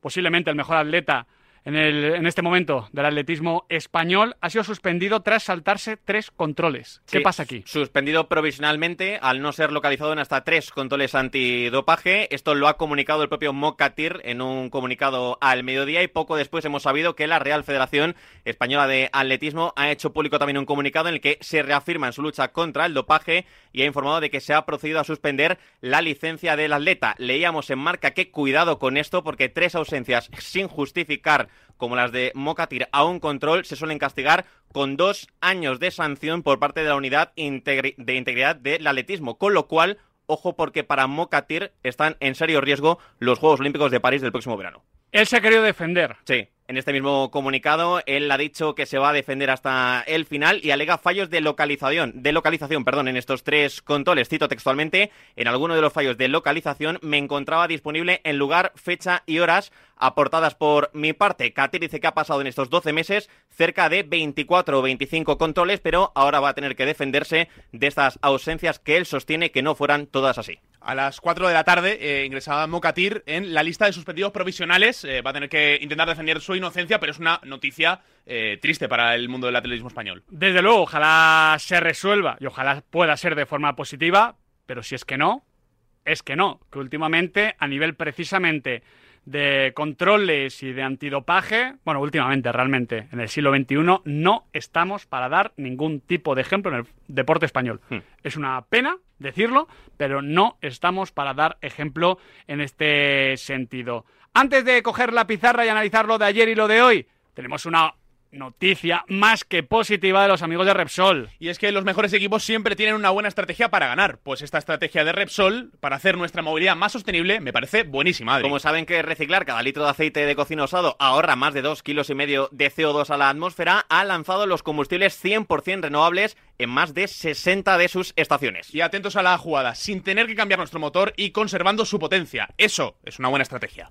S1: posiblemente el mejor atleta en, el, en este momento del atletismo español, ha sido suspendido tras saltarse tres controles. ¿Qué
S3: Sí,
S1: pasa aquí?
S3: Suspendido provisionalmente al no ser localizado en hasta tres controles antidopaje. Esto lo ha comunicado el propio Mokatir en un comunicado al mediodía y poco después hemos sabido que la Real Federación Española de Atletismo ha hecho público también un comunicado en el que se reafirma en su lucha contra el dopaje y ha informado de que se ha procedido a suspender la licencia del atleta. Leíamos en marca que cuidado con esto porque tres ausencias sin justificar como las de Mokatir a un control se suelen castigar con dos años de sanción por parte de la unidad integri- de integridad del atletismo, con lo cual, ojo porque para Mokatir están en serio riesgo los Juegos Olímpicos de París del próximo verano.
S1: Él se ha querido defender.
S3: Sí, en este mismo comunicado él ha dicho que se va a defender hasta el final y alega fallos de localización, de localización, perdón, en estos tres controles. Cito textualmente, en alguno de los fallos de localización me encontraba disponible en lugar, fecha y horas aportadas por mi parte. Katir dice que ha pasado en estos 12 meses cerca de 24 o 25 controles, pero ahora va a tener que defenderse de estas ausencias que él sostiene que no fueran todas así.
S4: A las 4 de la tarde eh, ingresaba Mokatir en la lista de suspendidos provisionales. Eh, va a tener que intentar defender su inocencia, pero es una noticia eh, triste para el mundo del atletismo español.
S1: Desde luego, ojalá se resuelva y ojalá pueda ser de forma positiva, pero si es que no, es que no, que últimamente a nivel precisamente de controles y de antidopaje, bueno, últimamente realmente en el siglo XXI no estamos para dar ningún tipo de ejemplo en el deporte español.
S3: Hmm.
S1: Es una pena decirlo, pero no estamos para dar ejemplo en este sentido. Antes de coger la pizarra y analizar lo de ayer y lo de hoy, tenemos una noticia más que positiva de los amigos de Repsol.
S4: Y es que los mejores equipos siempre tienen una buena estrategia para ganar. Pues esta estrategia de Repsol, para hacer nuestra movilidad más sostenible, me parece buenísima. Adri.
S3: Como saben que reciclar cada litro de aceite de cocina usado ahorra más de 2 kilos y medio de CO2 a la atmósfera, ha lanzado los combustibles 100% renovables en más de 60 de sus estaciones.
S4: Y atentos a la jugada, sin tener que cambiar nuestro motor y conservando su potencia. Eso es una buena estrategia.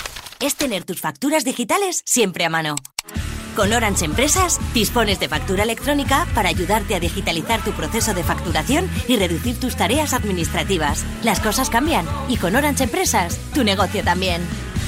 S6: es tener tus facturas digitales siempre a mano. Con Orange Empresas dispones de factura electrónica para ayudarte a digitalizar tu proceso de facturación y reducir tus tareas administrativas. Las cosas cambian y con Orange Empresas tu negocio también.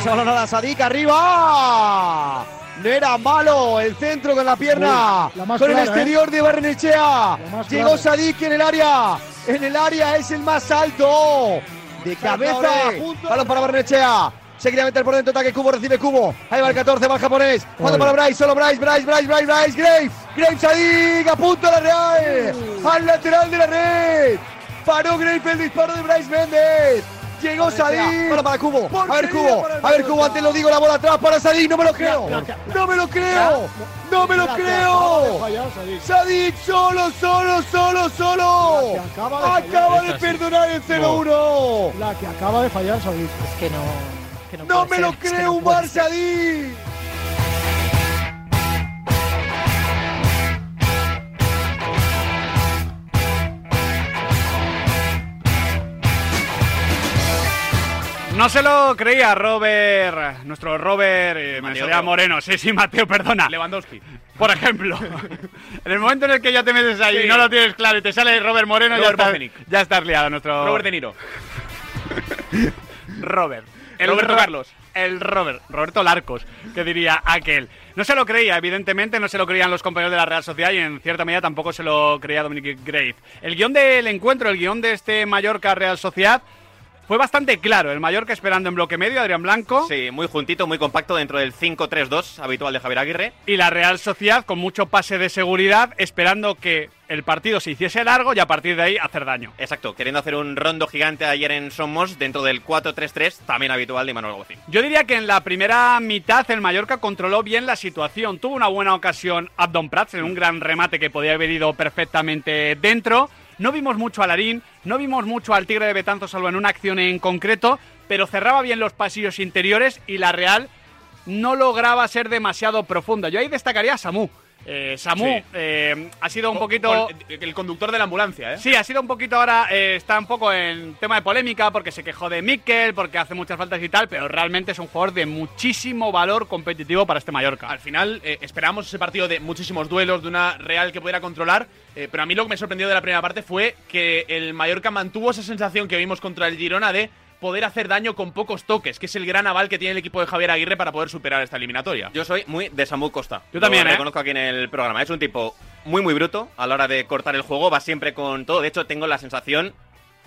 S7: Esa balón a Sadik arriba. No era malo el centro con la pierna.
S8: Uy, la más
S7: con el
S8: clara,
S7: exterior
S8: ¿eh?
S7: de Barrenechea. Llegó. Sadik en el área. En el área es el más alto. De cabeza. Balón para Barrenechea. Se quería meter por dentro, ataque Cubo, recibe Cubo. Ahí va el 14, va el japonés. Cuando para Bryce, solo Bryce, Bryce, Bryce, Bryce, Bryce, Graves. Graves Sadik, a punto la Real. Al lateral de la red. Paró Graves el disparo de Bryce Méndez. Llegó Sadik. Bueno, para Cubo. A ver, Cubo. A ver, Cubo. Antes lo digo, la bola atrás para Sadik. No me lo creo. No me lo creo. No me lo creo. Sadik solo, solo, solo, solo.
S8: acaba de
S7: perdonar el 0-1.
S8: La que acaba de fallar, Sadik.
S9: Es que no. no
S7: me lo creo, un. Sadik.
S1: No se lo creía Robert, nuestro Robert, eh,
S3: Mateo.
S1: Moreno, sí, sí, Mateo, perdona.
S4: Lewandowski.
S1: Por ejemplo, [LAUGHS] en el momento en el que ya te metes ahí
S4: Sí.
S1: y no lo tienes claro y te sale Robert Moreno,
S4: Robert
S1: ya, estás, ya estás liado, nuestro
S4: Robert De Niro. [LAUGHS]
S1: Robert.
S4: Roberto
S1: Ro-
S4: Carlos.
S1: El Robert, Roberto Larcos, que diría aquel. No se lo creía, evidentemente, no se lo creían los compañeros de la Real Sociedad y en cierta medida tampoco se lo creía Dominic Grave. El guion del encuentro, el guion de este Mallorca Real Sociedad, fue bastante claro. El Mallorca esperando en bloque medio, Adrián Blanco.
S3: Sí, muy juntito, muy compacto dentro del 5-3-2 habitual de Javier Aguirre.
S1: Y la Real Sociedad con mucho pase de seguridad, esperando que el partido se hiciese largo y a partir de ahí hacer daño.
S3: Exacto, queriendo hacer un rondo gigante ayer en Somos dentro del 4-3-3, también habitual de Manuel Gocín.
S1: Yo diría que en la primera mitad el Mallorca controló bien la situación. Tuvo una buena ocasión Abdon Prats en un gran remate que podía haber ido perfectamente dentro. No vimos mucho a Larín, no vimos mucho al Tigre de Betanzo, salvo en una acción en concreto, pero cerraba bien los pasillos interiores y la Real no lograba ser demasiado profunda. Yo ahí destacaría a Samu. Eh, Samu
S4: Sí.
S1: eh, ha sido un poquito...
S4: el conductor de la ambulancia, ¿eh?
S1: Sí, ha sido un poquito ahora, eh, está un poco en tema de polémica porque se quejó de Mikel, porque hace muchas faltas y tal, pero realmente es un jugador de muchísimo valor competitivo para este Mallorca.
S4: Al final eh, esperábamos ese partido de muchísimos duelos, de una Real que pudiera controlar, pero a mí lo que me sorprendió de la primera parte fue que el Mallorca mantuvo esa sensación que vimos contra el Girona de poder hacer daño con pocos toques, que es el gran aval que tiene el equipo de Javier Aguirre para poder superar esta eliminatoria.
S3: Yo soy muy de Samu Costa.
S1: Yo también,
S3: Lo
S1: ¿eh?
S3: reconozco aquí en el programa. Es un tipo muy, muy bruto a la hora de cortar el juego. Va siempre con todo. De hecho, tengo la sensación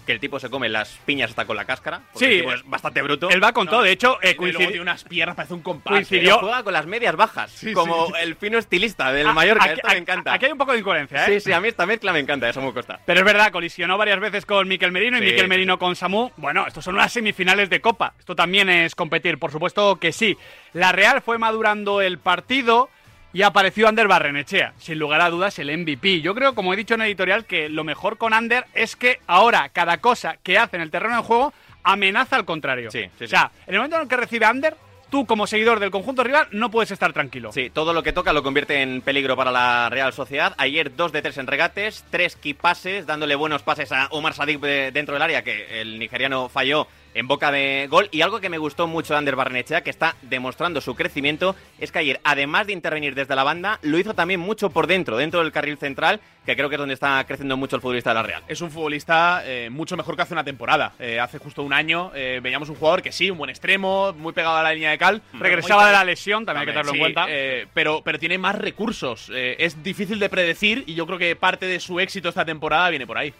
S3: que el tipo se come las piñas hasta con la cáscara.
S1: Sí,
S3: el tipo es bastante bruto.
S1: Él va con
S4: No,
S1: todo, de hecho, eh,
S4: Y luego
S1: coincidi-
S4: tiene unas piernas, parece un compás.
S1: Coincidió-
S3: juega con las medias bajas.
S4: Sí,
S3: como
S4: sí.
S3: el fino estilista del
S1: Ah,
S3: Mallorca.
S1: aquí-
S3: Esto me encanta.
S1: Aquí hay un poco de incoherencia, ¿eh?
S3: Sí, sí, a mí esta mezcla me encanta de Samu Costa.
S1: Pero es verdad, colisionó varias veces con Miquel Merino y
S3: Sí,
S1: Miquel Merino con Samu. Bueno, estos son unas semifinales de Copa. Esto también es competir, por supuesto que sí. La Real fue madurando el partido y apareció Ander Barrenechea. Sin lugar a dudas, el MVP. Yo creo, como he dicho en el editorial, que lo mejor con Ander es que ahora cada cosa que hace en el terreno de juego amenaza al contrario.
S3: Sí, sí, sí.
S1: O sea, en el momento en el que recibe Ander, tú como seguidor del conjunto rival no puedes estar tranquilo.
S3: Sí, todo lo que toca lo convierte en peligro para la Real Sociedad. Ayer dos de tres en regates, tres key pases, dándole buenos pases a Omar Sadik de- dentro del área, que el nigeriano falló en boca de gol. Y algo que me gustó mucho de Ander Barnechea, que está demostrando su crecimiento, es que ayer, además de intervenir desde la banda, lo hizo también mucho por dentro, dentro del carril central, que creo que es donde está creciendo mucho el futbolista de la Real.
S4: Es un futbolista eh, mucho mejor que hace una temporada. Eh, hace justo un año eh, veíamos un jugador que sí, un buen extremo, muy pegado a la línea de cal.
S1: Regresaba de la lesión, también hay que tenerlo
S4: sí,
S1: en cuenta.
S4: eh, pero, pero tiene más recursos. Eh, es difícil de predecir y yo creo que parte de su éxito esta temporada viene por ahí.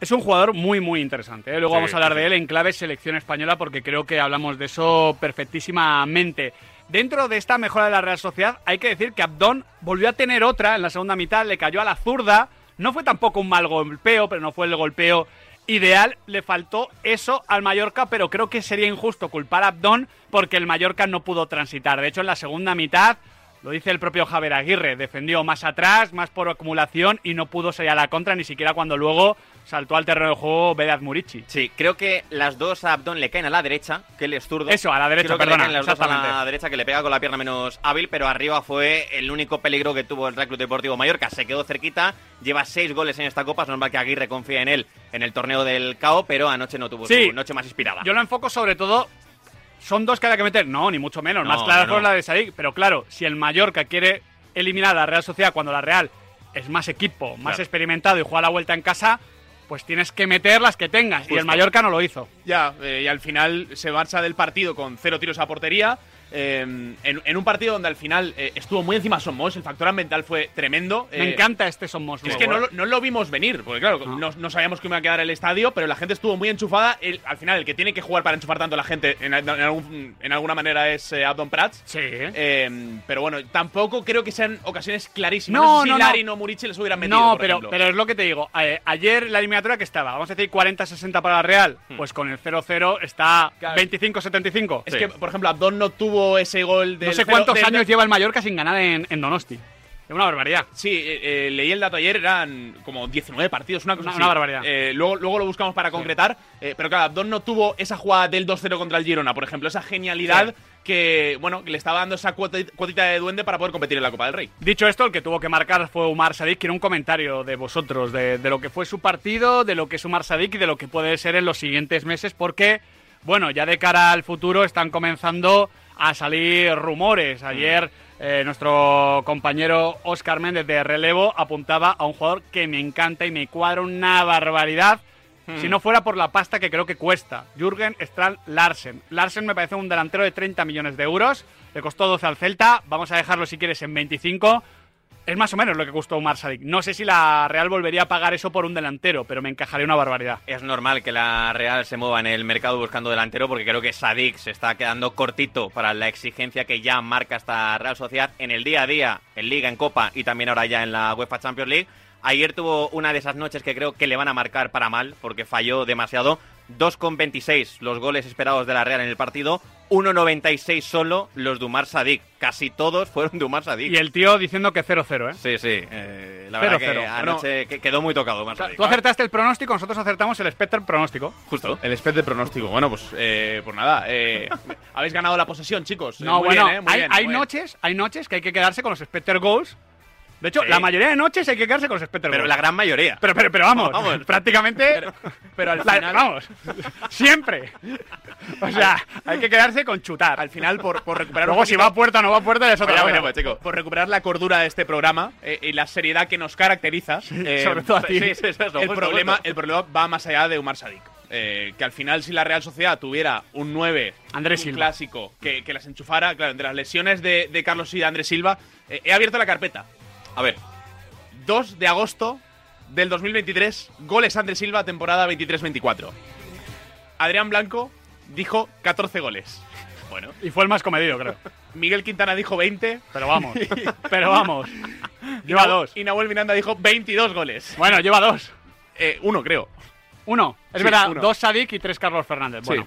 S1: Es un jugador muy, muy interesante. ¿eh? Luego
S4: Sí,
S1: vamos a hablar de él en clave selección española porque creo que hablamos de eso perfectísimamente. Dentro de esta mejora de la Real Sociedad, hay que decir que Abdón volvió a tener otra en la segunda mitad, le cayó a la zurda. No fue tampoco un mal golpeo, pero no fue el golpeo ideal. Le faltó eso al Mallorca, pero creo que sería injusto culpar a Abdón porque el Mallorca no pudo transitar. De hecho, en la segunda mitad lo dice el propio Javier Aguirre, defendió más atrás, más por acumulación y no pudo salir a la contra ni siquiera cuando luego saltó al terreno de juego Vedat Murici.
S3: Sí, creo que las dos a Abdón le caen a la derecha, que él es zurdo.
S1: Eso, a la derecha,
S3: Creo que le
S1: perdona,
S3: caen las dos a la derecha, que le pega con la pierna menos hábil, pero arriba fue el único peligro que tuvo el Real Club Deportivo Mallorca. Se quedó cerquita, lleva seis goles en esta copa, es normal que Aguirre confíe en él en el torneo del CAO, pero anoche no tuvo
S1: Sí.
S3: su noche más inspirada.
S1: Yo lo enfoco sobre todo. Son dos que hay que meter. No, ni mucho menos.
S3: No,
S1: más clara
S3: no,
S1: fue la de Sadik. Pero claro, si el Mallorca quiere eliminar a la Real Sociedad cuando la Real es más equipo, más
S4: Claro.
S1: experimentado y juega la vuelta en casa, pues tienes que meter las que tengas. Y el. Mallorca no lo hizo.
S4: Ya, eh, y al final se marcha del partido con cero tiros a portería. Eh, en, en un partido donde al final eh, estuvo muy encima Somos, el factor ambiental fue tremendo.
S1: Me
S4: eh,
S1: encanta este Somos
S4: Es que no
S1: ¿eh?
S4: lo, no lo vimos venir, porque claro, no, no sabíamos cómo iba a quedar el estadio, pero la gente estuvo muy enchufada. El- al final, el que tiene que jugar para enchufar tanto a la gente, en, en algún- en alguna manera, es eh, Abdon Prats.
S1: Sí.
S4: Eh, pero bueno, tampoco creo que sean ocasiones clarísimas.
S1: No,
S4: sé si
S1: no, no.
S4: Murici les hubieran metido.
S1: No,
S4: por
S1: pero,
S4: ejemplo.
S1: pero es lo que te digo. Eh, ayer la eliminatoria que estaba, vamos a decir 40-60 para la Real, pues con el 0-0 está
S4: Claro.
S1: 25-75.
S4: Es que, por ejemplo, Abdon no tuvo ese gol del
S1: no sé
S4: cero-
S1: cuántos
S4: del-
S1: años lleva el Mallorca sin ganar en, en Donosti. Es una barbaridad.
S4: Sí, eh, eh, leí el dato ayer, eran como 19 partidos, una cosa
S1: Una-
S4: así.
S1: una barbaridad.
S4: Eh, luego, luego lo buscamos para concretar, eh, pero claro, Abdón no tuvo esa jugada del 2-0 contra el Girona, por ejemplo, esa genialidad
S1: Sí.
S4: que, bueno, que le estaba dando esa cuotita de duende para poder competir en la Copa del Rey.
S1: Dicho esto, el que tuvo que marcar fue Umar Sadik. Quiero un comentario de vosotros, de, de lo que fue su partido, de lo que es Umar Sadik y de lo que puede ser en los siguientes meses, porque, bueno, ya de cara al futuro están comenzando a salir rumores. Ayer eh, nuestro compañero Oscar Méndez de relevo apuntaba a un jugador que me encanta y me cuadra una barbaridad. Si no fuera por la pasta que creo que cuesta. Jürgen Strand Larsen. Larsen me parece un delantero de 30 millones de euros. Le costó 12 al Celta. Vamos a dejarlo si quieres en 25. Es más o menos lo que costó Umar Sadik. No sé si la Real volvería a pagar eso por un delantero, pero me encajaría una barbaridad.
S3: Es normal que la Real se mueva en el mercado buscando delantero porque creo que Sadik se está quedando cortito para la exigencia que ya marca esta Real Sociedad en el día a día, en Liga, en Copa y también ahora ya en la UEFA Champions League. Ayer tuvo una de esas noches que creo que le van a marcar para mal porque falló demasiado. 2,26 los goles esperados de la Real en el partido, 1,96 solo los de Umar Sadik. Casi todos [LAUGHS] fueron de Umar Sadik.
S1: Y el tío diciendo que 0-0, ¿eh?
S3: Sí, sí. eh, la verdad
S1: 0-0.
S3: que anoche que- quedó muy tocado Umar Sadik.
S1: Tú acertaste el pronóstico, nosotros acertamos el Spectre pronóstico.
S3: Justo.
S4: El spec de pronóstico. Bueno, pues, eh, pues nada. eh, [LAUGHS] habéis ganado la posesión, chicos.
S1: No,
S4: muy
S1: bueno,
S4: bien, eh, muy
S1: hay,
S4: bien,
S1: hay
S4: bien.
S1: noches, hay noches que hay que quedarse con los Spectre Goals. De hecho,
S4: Sí.
S1: la mayoría de noches hay que quedarse con los Spectre
S3: Pero la gran mayoría.
S1: Pero, pero, pero vamos,
S3: Vamos.
S1: prácticamente.
S4: Pero al
S1: la-
S4: final.
S1: vamos, siempre. O sea, hay que quedarse con chutar.
S4: Al final, por, por recuperar
S1: Luego, si
S4: poquito-
S1: va a puerta o no va a puerta, ya es otra cosa.
S4: veremos, chicos. Por recuperar la cordura de este programa eh, y la seriedad que nos caracteriza. eh,
S1: sobre todo a ti.
S3: Sí, sí, eso es lo
S4: el,
S3: justo,
S4: problema,
S3: justo.
S4: el problema va más allá de Umar Sadik. Eh, que al final, si la Real Sociedad tuviera un 9,
S1: Andrés
S4: un
S1: Silva.
S4: clásico, que, que las enchufara, claro, entre las lesiones de, de Carlos y de Andrés Silva, eh, he abierto la carpeta.
S3: A ver,
S4: 2 de agosto del 2023, goles Andrés Silva, temporada 23-24. Adrián Blanco dijo 14 goles. Bueno,
S1: Y fue el más comedido, creo. [LAUGHS]
S4: Miguel Quintana dijo 20.
S1: Pero vamos, [LAUGHS] pero vamos. Lleva dos.
S4: Y Nahuel Miranda dijo 22 goles.
S1: Bueno, lleva dos.
S4: Eh, uno, creo.
S1: Uno. Es
S4: Sí,
S1: verdad,
S4: uno.
S1: dos Sadik y tres Carlos Fernández.
S4: Sí.
S1: Bueno,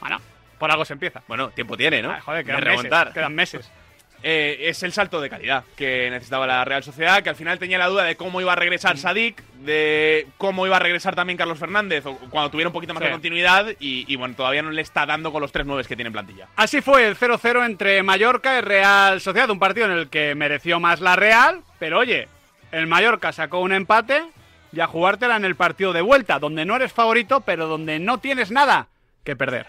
S1: bueno, por algo se empieza.
S3: bueno, tiempo tiene, ¿no?
S1: Ah, joder,
S3: De
S1: quedan meses.
S3: remontar.
S1: Quedan meses.
S4: Eh, es el salto de calidad que necesitaba la Real Sociedad, que al final tenía la duda de cómo iba a regresar Sadik, de cómo iba a regresar también Carlos Fernández, o cuando tuviera un poquito más
S1: Sí.
S4: de continuidad, y, y bueno, todavía no le está dando con los tres nueves que tiene en plantilla.
S1: Así fue el 0-0 entre Mallorca y Real Sociedad, un partido en el que mereció más la Real, pero oye, el Mallorca sacó un empate y a jugártela en el partido de vuelta, donde no eres favorito, pero donde no tienes nada que perder.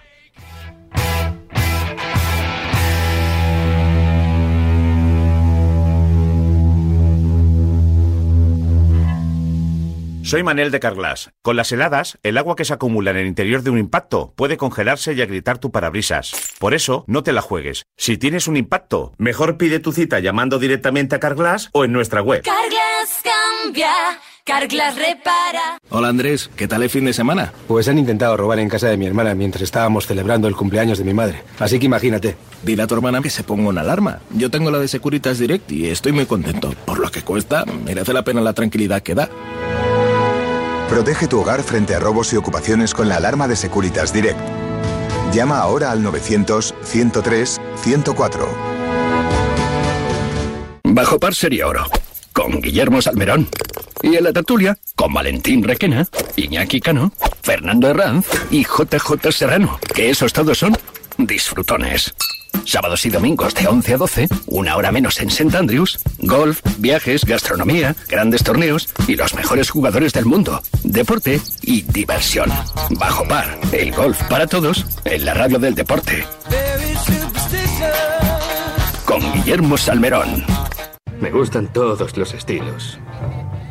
S8: Soy Manel de Carglass. Con las heladas, el agua que se acumula en el interior de un impacto puede congelarse y agrietar tu parabrisas. Por eso, no te la juegues. Si tienes un impacto, mejor pide tu cita llamando directamente a Carglass o en nuestra web.
S10: Carglass cambia, Carglass repara.
S11: Hola Andrés, ¿qué tal el fin de semana? Pues han intentado robar en casa de mi hermana mientras estábamos celebrando el cumpleaños de mi madre. Así que imagínate.
S12: Dile a tu hermana que se ponga una alarma. Yo tengo la de Securitas Direct y estoy muy contento. Por lo que cuesta, merece la pena la tranquilidad que da.
S13: Protege tu hogar frente a robos y ocupaciones con la alarma de Securitas Direct. Llama ahora al 900-103-104.
S14: Bajo par sería oro. Con Guillermo Salmerón. Y en la tertulia, con Valentín Requena, Iñaki Cano, Fernando Herranz y JJ Serrano. Que esos todos son disfrutones. Sábados y domingos de 11 a 12, una hora menos en St. Andrews, golf, viajes, gastronomía, grandes torneos y los mejores jugadores del mundo, deporte y diversión. Bajo par, el golf para todos en la radio del deporte. Con Guillermo Salmerón.
S15: Me gustan todos los estilos.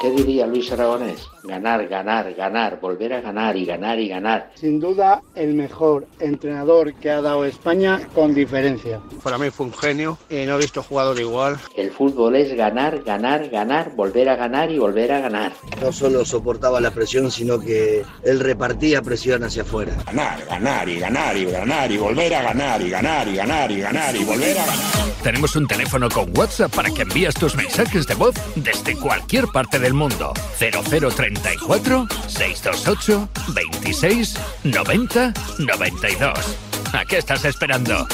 S16: ¿Qué diría Luis Aragonés? Ganar, ganar, ganar, volver a ganar y ganar y ganar.
S17: Sin duda, el mejor entrenador que ha dado España con diferencia.
S18: Para mí fue un genio y no he visto jugador igual.
S16: El fútbol es ganar, ganar, ganar, volver a ganar y volver a ganar.
S19: No solo soportaba la presión, sino que él repartía presión hacia afuera.
S20: Ganar, ganar y ganar y ganar y volver a ganar y ganar y ganar y ganar y volver a ganar.
S14: Tenemos un teléfono con WhatsApp para que envíes tus mensajes de voz desde cualquier parte del mundo. 0034 628 26 90 92. ¿A qué estás esperando?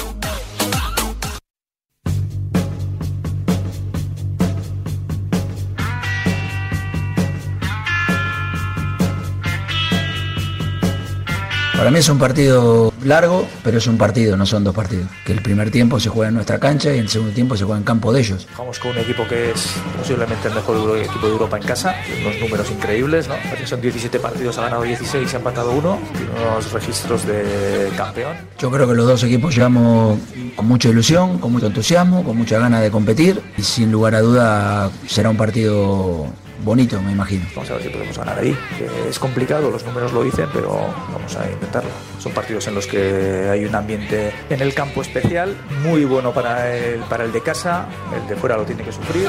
S21: Para mí es un partido largo, pero es un partido, no son dos partidos. Que el primer tiempo se juega en nuestra cancha y el segundo tiempo se juega en campo de ellos.
S22: Jugamos con un equipo que es posiblemente el mejor equipo de Europa en casa, unos números increíbles, ¿no? Son 17 partidos, ha ganado 16 y ha empatado uno, tiene unos registros de campeón.
S21: Yo creo que los dos equipos llegamos con mucha ilusión, con mucho entusiasmo, con mucha ganas de competir y sin lugar a duda será un partido bonito, me imagino.
S22: Vamos a ver si podemos ganar ahí, que es complicado, los números lo dicen, pero vamos a intentarlo. Son partidos en los que hay un ambiente en el campo especial, muy bueno para el, para el de casa, el de fuera lo tiene que sufrir.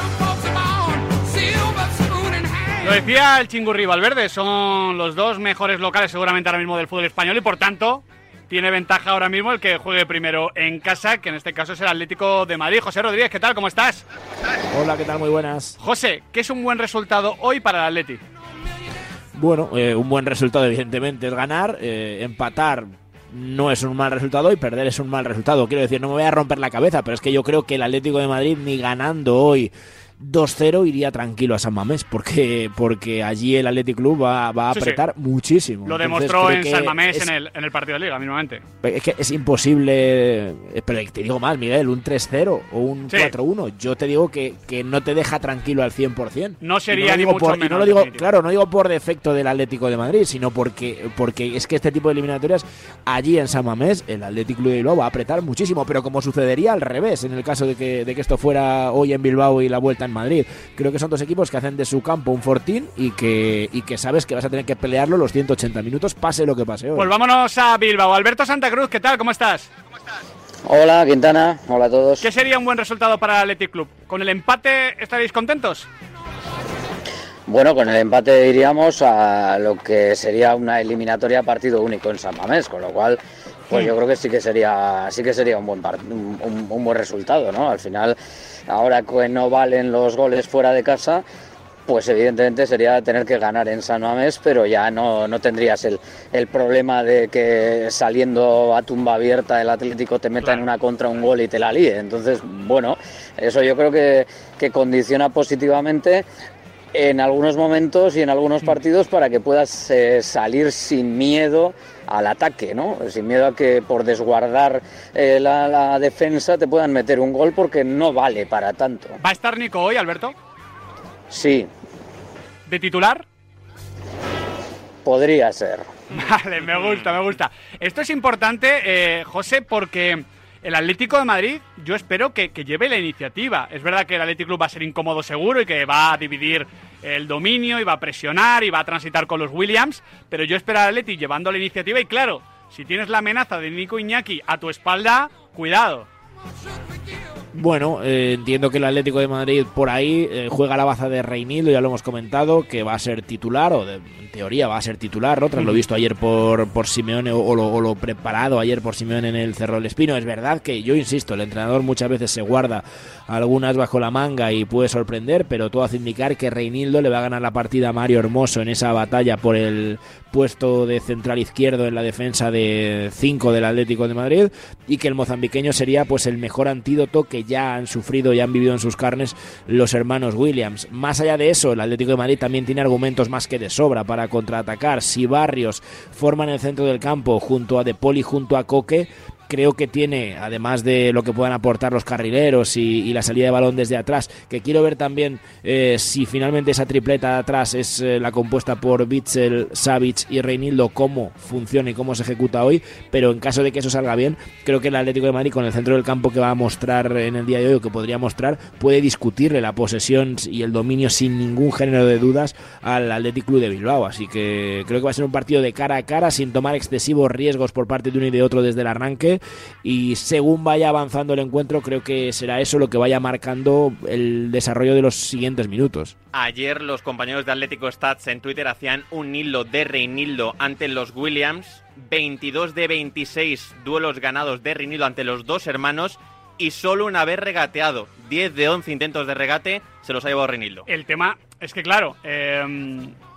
S1: Lo decía el Chingurri Valverde, son los dos mejores locales seguramente ahora mismo del fútbol español y por tanto tiene ventaja ahora mismo el que juegue primero en casa, que en este caso es el Atlético de Madrid. José Rodríguez, ¿qué tal? ¿Cómo estás?
S23: Hola, ¿qué tal? Muy buenas.
S1: José, ¿qué es un buen resultado hoy para el Atleti?
S23: Bueno, eh, un buen resultado evidentemente es ganar, eh, empatar no es un mal resultado y perder es un mal resultado. Quiero decir, no me voy a romper la cabeza, pero es que yo creo que el Atlético de Madrid ni ganando hoy 2-0 iría tranquilo a San Mamés, porque, porque allí el Athletic Club va, va a
S1: Sí, sí.
S23: apretar muchísimo.
S1: Lo
S23: Entonces,
S1: demostró en San Mamés
S23: es-
S1: en, el, en el partido de liga, mismamente.
S23: es que es imposible, eh, pero te digo más, Miguel, un 3-0 o un
S1: Sí.
S23: 4-1. Yo te digo que, que no te deja tranquilo al 100%.
S1: No
S23: Y
S1: sería
S23: lo
S1: ni
S23: digo
S1: mucho
S23: por- y no lo digo, claro, no digo por defecto del Atlético de Madrid, sino porque, porque es que este tipo de eliminatorias allí en San Mamés, el Atlético Club de Bilbao va a apretar muchísimo, pero como sucedería al revés en el caso de que, de que esto fuera hoy en Bilbao y la vuelta en Madrid. Creo que son dos equipos que hacen de su campo un fortín y que, y que sabes que vas a tener que pelearlo los 180 minutos, pase lo que pase hoy.
S1: Pues vámonos a Bilbao. Alberto Santa Cruz, ¿qué tal? ¿Cómo estás?
S24: Hola Quintana, hola a todos.
S1: ¿Qué sería un buen resultado para el Athletic Club? ¿Con el empate estaréis contentos?
S24: Bueno, con el empate iríamos a lo que sería una eliminatoria partido único en San Mamés, con lo cual, pues
S1: Mm.
S24: yo creo que sí que sería, sí que sería un buen un, un- un buen resultado, ¿no? Al final, ahora que no valen los goles fuera de casa, pues evidentemente sería tener que ganar en San Mamés, pero ya no, no tendrías el, el problema de que saliendo a tumba abierta el Atlético te meta en una contra un gol y te la líe. Entonces, bueno, eso yo creo que, que condiciona positivamente en algunos momentos y en algunos partidos para que puedas eh, salir sin miedo al ataque, ¿no? Sin miedo a que por desguardar eh, la, la defensa te puedan meter un gol porque no vale para tanto.
S1: ¿Va a estar Nico hoy, Alberto?
S24: Sí,
S1: ¿De titular?
S24: podría ser.
S1: Vale, me gusta, me gusta. Esto es importante, eh, José, porque el Atlético de Madrid, yo espero que, que lleve la iniciativa. Es verdad que el Atlético Club va a ser incómodo seguro y que va a dividir el dominio va a presionar va a transitar con los Williams, pero yo espero al Atleti llevando la iniciativa y claro, si tienes la amenaza de Nico Iñaki a tu espalda, cuidado.
S23: Bueno, eh, entiendo que el Atlético de Madrid por ahí eh, juega la baza de Reinildo, ya lo hemos comentado, que va a ser titular, o de- en teoría va a ser titular, ¿no? Tras lo visto ayer por, por Simeone o, o lo, o lo preparado ayer por Simeone en el Cerro del Espino. Es verdad que yo insisto, el entrenador muchas veces se guarda algunas bajo la manga y puede sorprender, pero todo hace indicar que Reinildo le va a ganar la partida a Mario Hermoso en esa batalla por el puesto de central izquierdo en la defensa de 5 del Atlético de Madrid y que el mozambiqueño sería pues el mejor antídoto que ya han sufrido y han vivido en sus carnes los hermanos Williams. Más allá de eso, el Atlético de Madrid también tiene argumentos más que de sobra para contraatacar. Si Barrios forma en el centro del campo junto a De Poli, junto a Coque, creo que tiene, además de lo que puedan aportar los carrileros y, la salida de balón desde atrás, que quiero ver también eh, si finalmente esa tripleta de atrás es eh, la compuesta por Bitzel, Savic y Reinildo, cómo funciona y cómo se ejecuta hoy, pero en caso de que eso salga bien, creo que el Atlético de Madrid con el centro del campo que va a mostrar en el día de hoy o que podría mostrar, puede discutirle la posesión y el dominio sin ningún género de dudas al Athletic Club de Bilbao, así que creo que va a ser un partido de cara a cara sin tomar excesivos riesgos por parte de uno y de otro desde el arranque y según vaya avanzando el encuentro creo que será eso lo que vaya marcando el desarrollo de los siguientes minutos.
S25: Ayer los compañeros de Atlético Stats en Twitter hacían un hilo de Reinildo ante los Williams, 22 de 26 duelos ganados de Reinildo ante los dos hermanos y solo una vez regateado, 10 de 11 intentos de regate se los ha llevado Reinildo.
S1: El tema es que, claro, eh,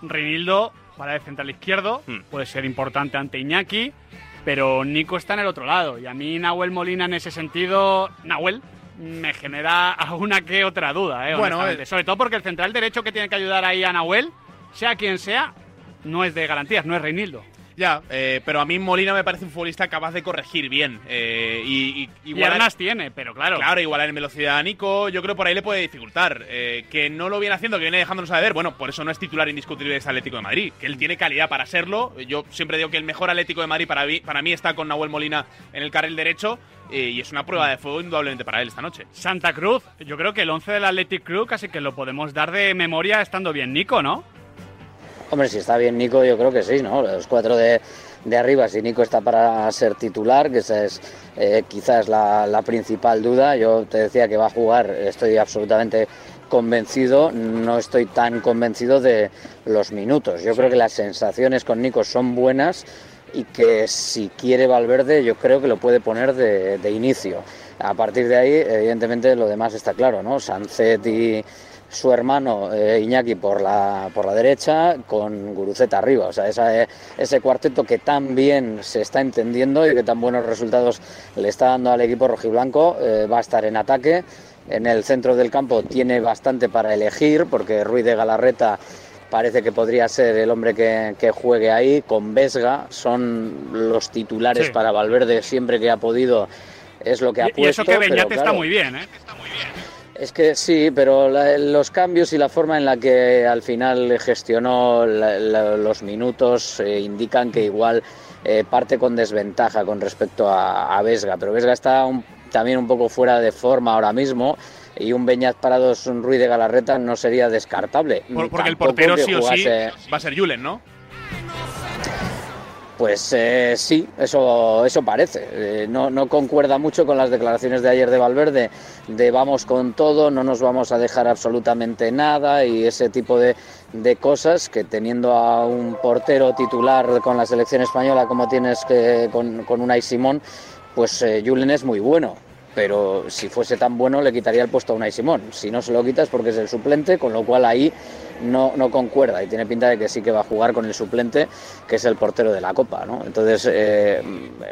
S1: Reinildo para de central izquierdo
S25: Hmm.
S1: puede ser importante ante Iñaki, pero Nico está en el otro lado. Y a mí Nahuel Molina en ese sentido, Nahuel, me genera [LAUGHS] alguna que otra duda, ¿eh?
S4: Bueno, eh.
S1: Sobre todo porque el central derecho que tiene que ayudar ahí a Nahuel, sea quien sea, no es de garantías, no es Reinildo.
S4: Ya, eh, pero a mí Molina me parece un futbolista capaz de corregir bien. eh, y, y,
S1: Y
S4: igualar-
S1: armas tiene, pero claro.
S4: Claro, igualar en velocidad a Nico, yo creo por ahí le puede dificultar. Eh, que no lo viene haciendo, que viene dejándonos a ver, bueno, por eso no es titular indiscutible de este Atlético de Madrid, que él tiene calidad para serlo. Yo siempre digo que el mejor Atlético de Madrid para mí, para mí está con Nahuel Molina en el carril derecho y es una prueba de fuego indudablemente para él esta noche.
S1: Santa Cruz, yo creo que el 11 del Athletic Club casi que lo podemos dar de memoria estando bien Nico, ¿no?
S24: Hombre, si está bien Nico, yo creo que sí, ¿no? Los cuatro de, de arriba, si Nico está para ser titular, que esa es eh, quizás la, principal duda. Yo te decía que va a jugar, estoy absolutamente convencido, no estoy tan convencido de los minutos. Yo creo que las sensaciones con Nico son buenas y que si quiere Valverde yo creo que lo puede poner de, de inicio. A partir de ahí, evidentemente, lo demás está claro, ¿no? Sancet y su hermano eh, Iñaki por la, por la derecha con Guruceta arriba. O sea, esa, eh, ese cuarteto que tan bien se está entendiendo y que tan buenos resultados le está dando al equipo rojiblanco eh, va a estar en ataque en el centro del campo tiene bastante para elegir, porque Ruiz de Galarreta parece que podría ser el hombre que, que juegue ahí, con Vesga, son los titulares
S1: Sí.
S24: para Valverde siempre que ha podido, es lo que ha
S1: Y-
S24: puesto.
S1: y eso que
S24: pero
S1: Beñate está muy bien, ¿eh?
S24: Es que sí, pero la- los cambios y la forma en la que al final gestionó la- la- los minutos eh, indican que igual eh, parte con desventaja con respecto a, a Vesga. Pero Vesga está un- también un poco fuera de forma ahora mismo y un Beñat Parados, un Ruiz de Galarreta no sería descartable.
S4: Por- porque el portero sí o sí va a ser Julen, ¿no?
S24: Pues eh, sí, eso, eso parece. Eh, no, no concuerda mucho con las declaraciones de ayer de Valverde de vamos con todo, no nos vamos a dejar absolutamente nada y ese tipo de, de cosas que teniendo a un portero titular con la selección española como tienes que, con, con Unai Simón, pues eh, Julen es muy bueno. Pero si fuese tan bueno le quitaría el puesto a Unai Simón. Si no se lo quitas porque es el suplente, con lo cual ahí no, no concuerda y tiene pinta de que sí que va a jugar con el suplente, que es el portero de la Copa. ¿no? Entonces, eh,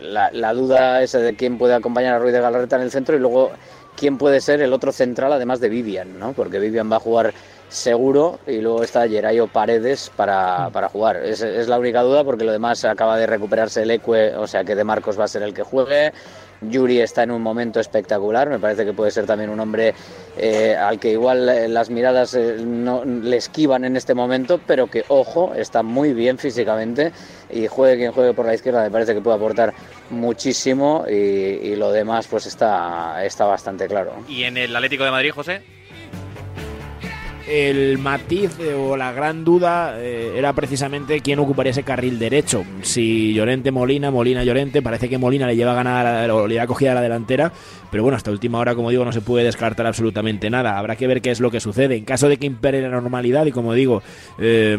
S24: la, duda es de quién puede acompañar a Ruiz de Galarreta en el centro y luego quién puede ser el otro central, además de Vivian, ¿no? porque Vivian va a jugar seguro y luego está Gerayo Paredes para, para jugar. Es, es la única duda porque lo demás acaba de recuperarse el Ecue, o sea que De Marcos va a ser el que juegue. Yuri está en un momento espectacular, me parece que puede ser también un hombre eh, al que igual eh, las miradas eh, no le esquivan en este momento, pero que ojo, está muy bien físicamente y juegue quien juegue por la izquierda, me parece que puede aportar muchísimo y, y lo demás pues está, está bastante claro.
S25: ¿Y en el Atlético de Madrid, José?
S23: El matiz o la gran duda eh, era precisamente quién ocuparía ese carril derecho. Si Llorente Molina, Molina Llorente, parece que Molina le lleva a ganar o le lleva cogida a la delantera, pero bueno, hasta última hora, como digo, no se puede descartar absolutamente nada. Habrá que ver qué es lo que sucede. En caso de que impere la normalidad y como digo, eh,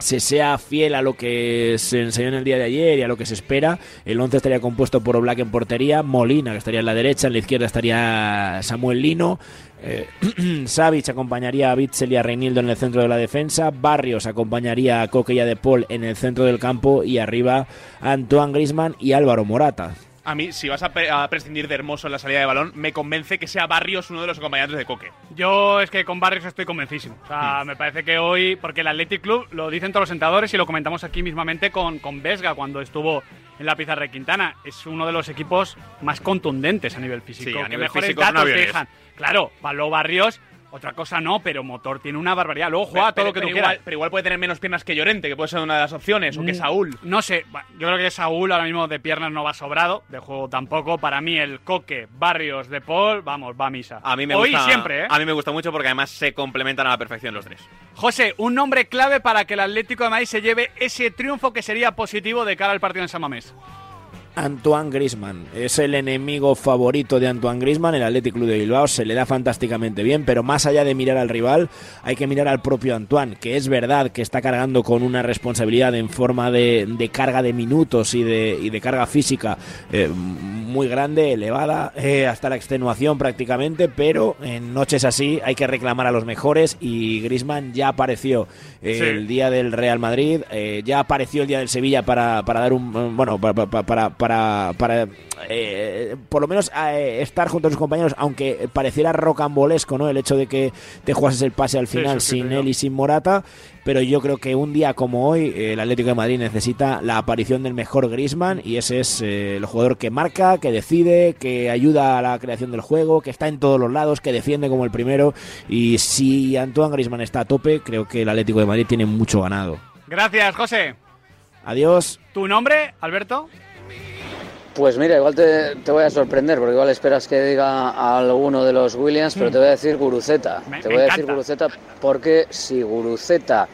S23: se sea fiel a lo que se enseñó en el día de ayer y a lo que se espera, el 11 estaría compuesto por Oblak en portería, Molina que estaría en la derecha, en la izquierda estaría Samuel Lino, eh, [CLEARS THROAT] Savic acompañaría a Bitzel y a Reinildo en el centro de la defensa, Barrios acompañaría a Coque y a De Paul en el centro del campo y arriba Antoine Grisman y Álvaro Morata.
S4: A mí, si vas a, pre- a prescindir de Hermoso en la salida de balón, me convence que sea Barrios uno de los acompañantes de Coque.
S1: Yo es que con Barrios estoy convencidísimo. O sea, me parece que hoy, porque el Athletic Club lo dicen todos los entrenadores y lo comentamos aquí mismamente con, con Vesga cuando estuvo en la pizarra de Quintana. Es uno de los equipos más contundentes a nivel físico.
S25: Sí, a
S1: que
S25: nivel
S1: mejores
S25: físico
S1: datos dejan. Claro, Pablo Barrios, otra cosa no, pero motor tiene una barbaridad. Luego juega todo
S4: Pero-
S1: lo que tú
S4: igual,
S1: quieras.
S4: Pero igual puede tener menos piernas que Llorente, que puede ser una de las opciones, o que
S1: Mm,
S4: Saúl.
S1: No sé, yo creo que Saúl ahora mismo de piernas no va sobrado, de juego tampoco. Para mí el Coque, Barrios, De Paul, vamos, va a misa.
S25: A mí me
S1: Hoy
S25: gusta,
S1: siempre, ¿eh?
S25: A mí me gusta mucho porque además se complementan a la perfección los tres.
S1: José, un nombre clave para que el Atlético de Madrid se lleve ese triunfo que sería positivo de cara al partido en San Mamés.
S23: Antoine Grisman es el enemigo favorito de Antoine Grisman. El Athletic Club de Bilbao se le da fantásticamente bien, pero más allá de mirar al rival, hay que mirar al propio Antoine, que es verdad que está cargando con una responsabilidad en forma de, de carga de minutos y de, y de carga física eh, muy grande, elevada, eh, hasta la extenuación prácticamente, pero en noches así hay que reclamar a los mejores y Grisman ya apareció eh,
S1: Sí.
S23: el día del Real Madrid, eh, ya apareció el día del Sevilla para, para dar un bueno para para, para, para, para, eh, por lo menos eh, estar junto a sus compañeros, aunque pareciera rocambolesco, ¿no? El hecho de que te jugases el pase al final
S1: sí, sí,
S23: sin él y sin Morata, pero yo creo que un día como hoy eh, el Atlético de Madrid necesita la aparición del mejor Griezmann y ese es eh, el jugador que marca, que decide, que ayuda a la creación del juego, que está en todos los lados, que defiende como el primero y si Antoine Griezmann está a tope, creo que el Atlético de Madrid tiene mucho ganado.
S1: Gracias, José.
S23: Adiós.
S1: ¿Tu nombre, Alberto?
S24: Pues mira, igual te, te voy a sorprender, porque igual esperas que diga a alguno de los Williams, pero te voy a decir Guruceta.
S1: Me-
S24: te voy a decir. Guruceta porque si Guruceta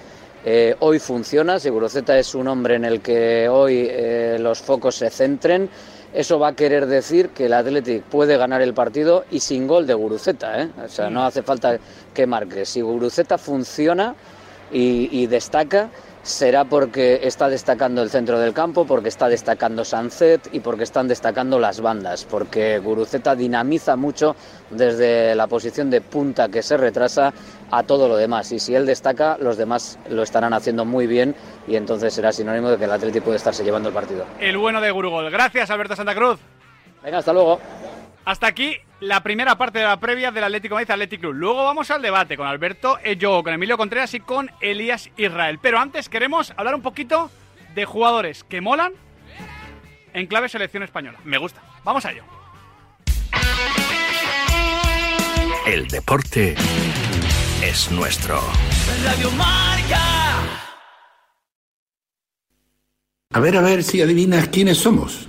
S24: eh, hoy funciona, si Guruceta es un hombre en el que hoy eh, los focos se centren, eso va a querer decir que el Athletic puede ganar el partido y sin gol de Guruceta. ¿eh? O sea, no hace falta que marque. Si Guruceta funciona y, y destaca, será porque está destacando el centro del campo, porque está destacando Sancet y porque están destacando las bandas, porque Guruceta dinamiza mucho desde la posición de punta que se retrasa a todo lo demás. Y si él destaca, los demás lo estarán haciendo muy bien y entonces será sinónimo de que el Atlético puede estarse llevando el partido.
S1: El bueno de Gurugol. Gracias, Alberto Santa Cruz.
S24: Venga, hasta luego.
S1: Hasta aquí la primera parte de la previa del Atlético de Madrid Athletic Club. Luego vamos al debate con Alberto Ello, con Emilio Contreras y con Elías Israel. Pero antes queremos hablar un poquito de jugadores que molan en clave selección española.
S4: Me gusta.
S1: Vamos a ello.
S14: El deporte es nuestro.
S26: Radio Marca.
S12: A ver, a ver si adivinas quiénes somos.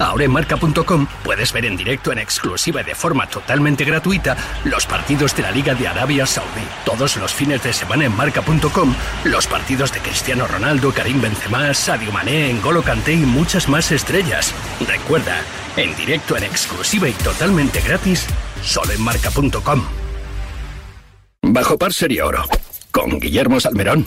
S14: Ahora en marca.com puedes ver en directo en exclusiva y de forma totalmente gratuita los partidos de la Liga de Arabia Saudí. Todos los fines de semana en marca.com los partidos de Cristiano Ronaldo, Karim Benzema, Sadio Mané, N'Golo Kanté y muchas más estrellas. Recuerda, en directo en exclusiva y totalmente gratis, solo en marca.com. Bajo par sería oro, con Guillermo Salmerón.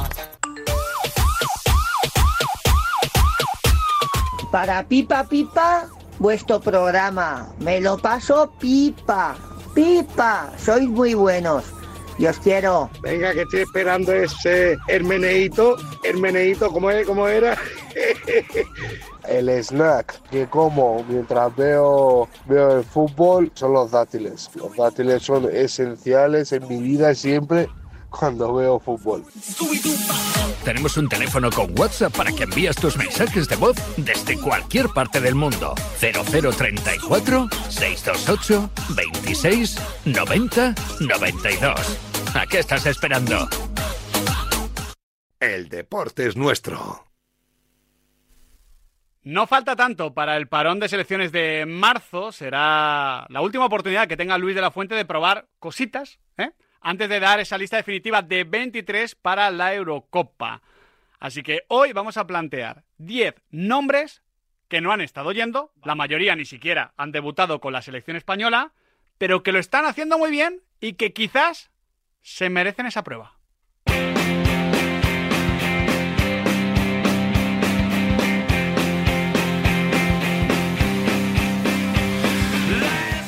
S27: Para Pipa Pipa, vuestro programa. Me lo paso pipa. Pipa, sois muy buenos. Y os quiero.
S17: Venga, que estoy esperando ese Hermeneito. Hermeneito, ¿cómo, es? ¿cómo era? [LAUGHS]
S28: El snack que como mientras veo, veo el fútbol son los dátiles. Los dátiles son esenciales en mi vida siempre cuando veo fútbol.
S14: Tenemos un teléfono con WhatsApp para que envíes tus mensajes de voz desde cualquier parte del mundo. 0034 628 26 90 92. ¿A qué estás esperando?
S2: El deporte es nuestro.
S1: No falta tanto para el parón de selecciones de marzo. Será la última oportunidad que tenga Luis de la Fuente de probar cositas, ¿eh? Antes de dar esa lista definitiva de 23 para la Eurocopa. Así que hoy vamos a plantear 10 nombres que no han estado yendo, la mayoría ni siquiera han debutado con la selección española, pero que lo están haciendo muy bien y que quizás se merecen esa prueba.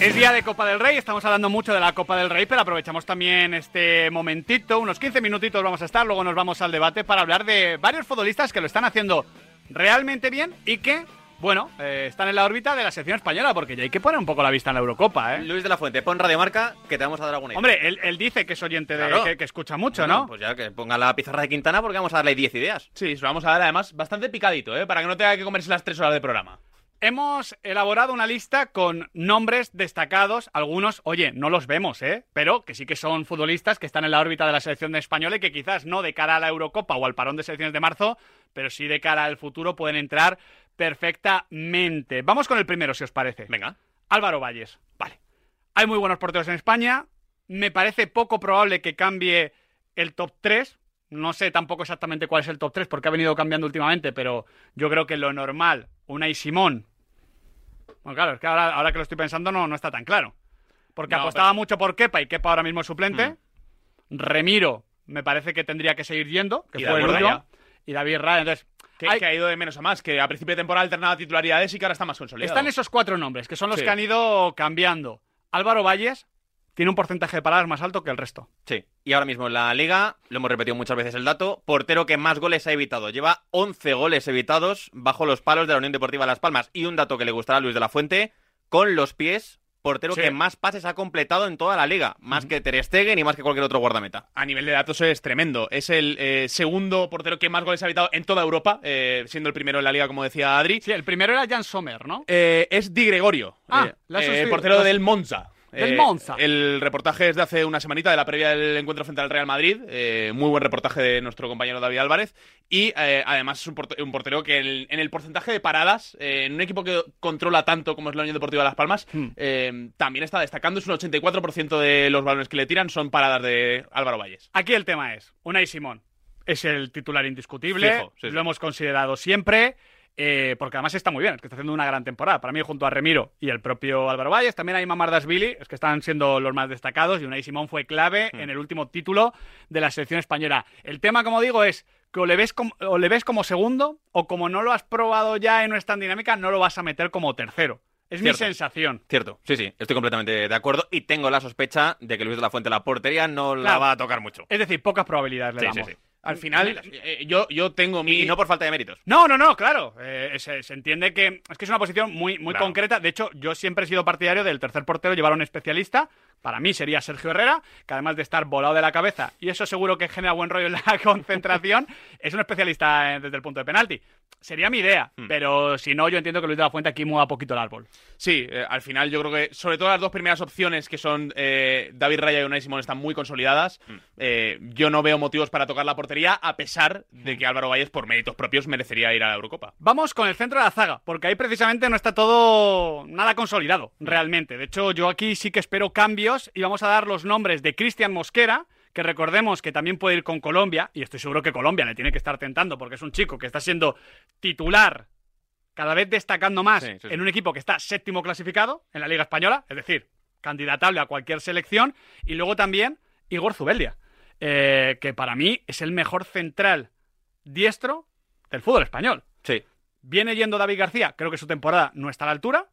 S1: Es día de Copa del Rey, estamos hablando mucho de la Copa del Rey, pero aprovechamos también este momentito, unos 15 minutitos vamos a estar, luego nos vamos al debate para hablar de varios futbolistas que lo están haciendo realmente bien y que, bueno, eh, están en la órbita de la selección española, porque ya hay que poner un poco la vista en la Eurocopa, ¿eh?
S25: Luis de la Fuente, pon Radio Marca que te vamos a dar alguna idea.
S1: Hombre, él, él dice que es oyente de...
S25: Claro.
S1: Que, que escucha mucho,
S25: Bueno,
S1: ¿no?
S25: Pues ya que ponga la pizarra de Quintana porque vamos a darle 10 ideas.
S4: Sí, se lo vamos a dar además bastante picadito, ¿eh? Para que no tenga que comerse las tres horas de programa.
S1: Hemos elaborado una lista con nombres destacados. Algunos, oye, no los vemos, ¿eh? Pero que sí que son futbolistas que están en la órbita de la selección española y que quizás no de cara a la Eurocopa o al parón de selecciones de marzo, pero sí de cara al futuro pueden entrar perfectamente. Vamos con el primero, si os parece.
S4: Venga.
S1: Álvaro Valles. Vale. Hay muy buenos porteros en España. Me parece poco probable que cambie el top 3. No sé tampoco exactamente cuál es el top 3 porque ha venido cambiando últimamente, pero yo creo que lo normal, Unai Simón. Bueno, claro, es que ahora, ahora que lo estoy pensando no, no está tan claro. Porque
S4: No,
S1: apostaba
S4: pero-
S1: mucho por Kepa y Kepa ahora mismo es suplente.
S4: Mm.
S1: Remiro me parece que tendría que seguir yendo, que fue el último. Y David Raya. Entonces,
S4: Que,
S1: hay-
S4: que ha ido de menos a más, que a principio de temporada alternaba titularidades y que ahora está más consolidado.
S1: están esos cuatro nombres, que son los
S4: Sí.
S1: que han ido cambiando. Álvaro Valles tiene un porcentaje de paradas más alto que el resto.
S25: Sí. Y ahora mismo en la liga, lo hemos repetido muchas veces el dato, portero que más goles ha evitado. Lleva 11 goles evitados bajo los palos de la Unión Deportiva Las Palmas. Y un dato que le gustará a Luis de la Fuente, con los pies, portero
S4: Sí.
S25: que más pases ha completado en toda la liga. Más que Ter Stegen y más que cualquier otro guardameta.
S4: A nivel de datos es tremendo. Es el eh, segundo portero que más goles ha evitado en toda Europa, eh, siendo el primero en la liga, como decía Adri.
S1: Sí, el primero era Jan Sommer, ¿no?
S4: Eh, es Di Gregorio,
S1: Ah,
S4: eh,
S1: la
S4: eh, portero
S1: la-
S4: del Monza.
S1: Del
S4: Eh,
S1: Monza.
S4: El reportaje es de hace una semanita de la previa del encuentro frente al Real Madrid. Eh, muy buen reportaje de nuestro compañero David Álvarez. Y eh, además es un, porte- un portero que en el, en el porcentaje de paradas, en un equipo que controla tanto como es la Unión Deportiva Las Palmas,
S1: Hmm.
S4: también está destacando. Es un 84% de los balones que le tiran son paradas de Álvaro Valles.
S1: Aquí el tema es, Unai Simón es el titular indiscutible,
S4: Fijo, sí, sí.
S1: lo hemos considerado siempre, eh, porque además está muy bien, es que está haciendo una gran temporada. Para mí, junto a Remiro y el propio Álvaro Valles, también hay Mamardas Billy, es que están siendo los más destacados, y Unai Simón fue clave
S4: Hmm.
S1: en el último título de la selección española. El tema, como digo, es que o le, ves como, o le ves como segundo, o como no lo has probado ya y no es tan dinámica, no lo vas a meter como tercero. Es mi sensación.
S25: Cierto, sí, sí, estoy completamente de acuerdo y tengo la sospecha de que Luis de la Fuente la portería no la
S1: Claro.
S25: va a tocar mucho.
S1: Es decir, pocas probabilidades le
S25: Sí, sí, sí.
S4: Al final, eh, yo, yo tengo mi.
S25: Y no por falta de méritos.
S1: No, no, no, claro. Eh, se, se entiende que es que es una posición muy, muy
S25: Claro.
S1: concreta. De hecho, yo siempre he sido partidario del tercer portero llevar a un especialista. Para mí sería Sergio Herrera, que además de estar volado de la cabeza, y eso seguro que genera buen rollo en la [LAUGHS] concentración, es un especialista eh, desde el punto de penalti. Sería mi idea,
S25: Hmm.
S1: pero si no, yo entiendo que Luis de la Fuente aquí mueva poquito el árbol.
S4: Sí, eh, al final yo creo que sobre todo las dos primeras opciones que son eh, David Raya y Unai Simón están muy consolidadas.
S25: Hmm.
S4: Eh, yo no veo motivos para tocar la portería a pesar de que Álvaro Valles por méritos propios merecería ir a la Eurocopa.
S1: Vamos con el centro de la zaga, porque ahí precisamente no está todo nada consolidado, realmente. De hecho, yo aquí sí que espero cambios y vamos a dar los nombres de Cristian Mosquera, que recordemos que también puede ir con Colombia, y estoy seguro que Colombia le tiene que estar tentando, porque es un chico que está siendo titular, cada vez destacando más
S25: Sí, sí, sí.
S1: en un equipo que está séptimo clasificado en la Liga Española, es decir, candidatable a cualquier selección, y luego también Igor Zubeldia, eh, que para mí es el mejor central diestro del fútbol español.
S25: Sí.
S1: Viene yendo David García, creo que su temporada no está a la altura.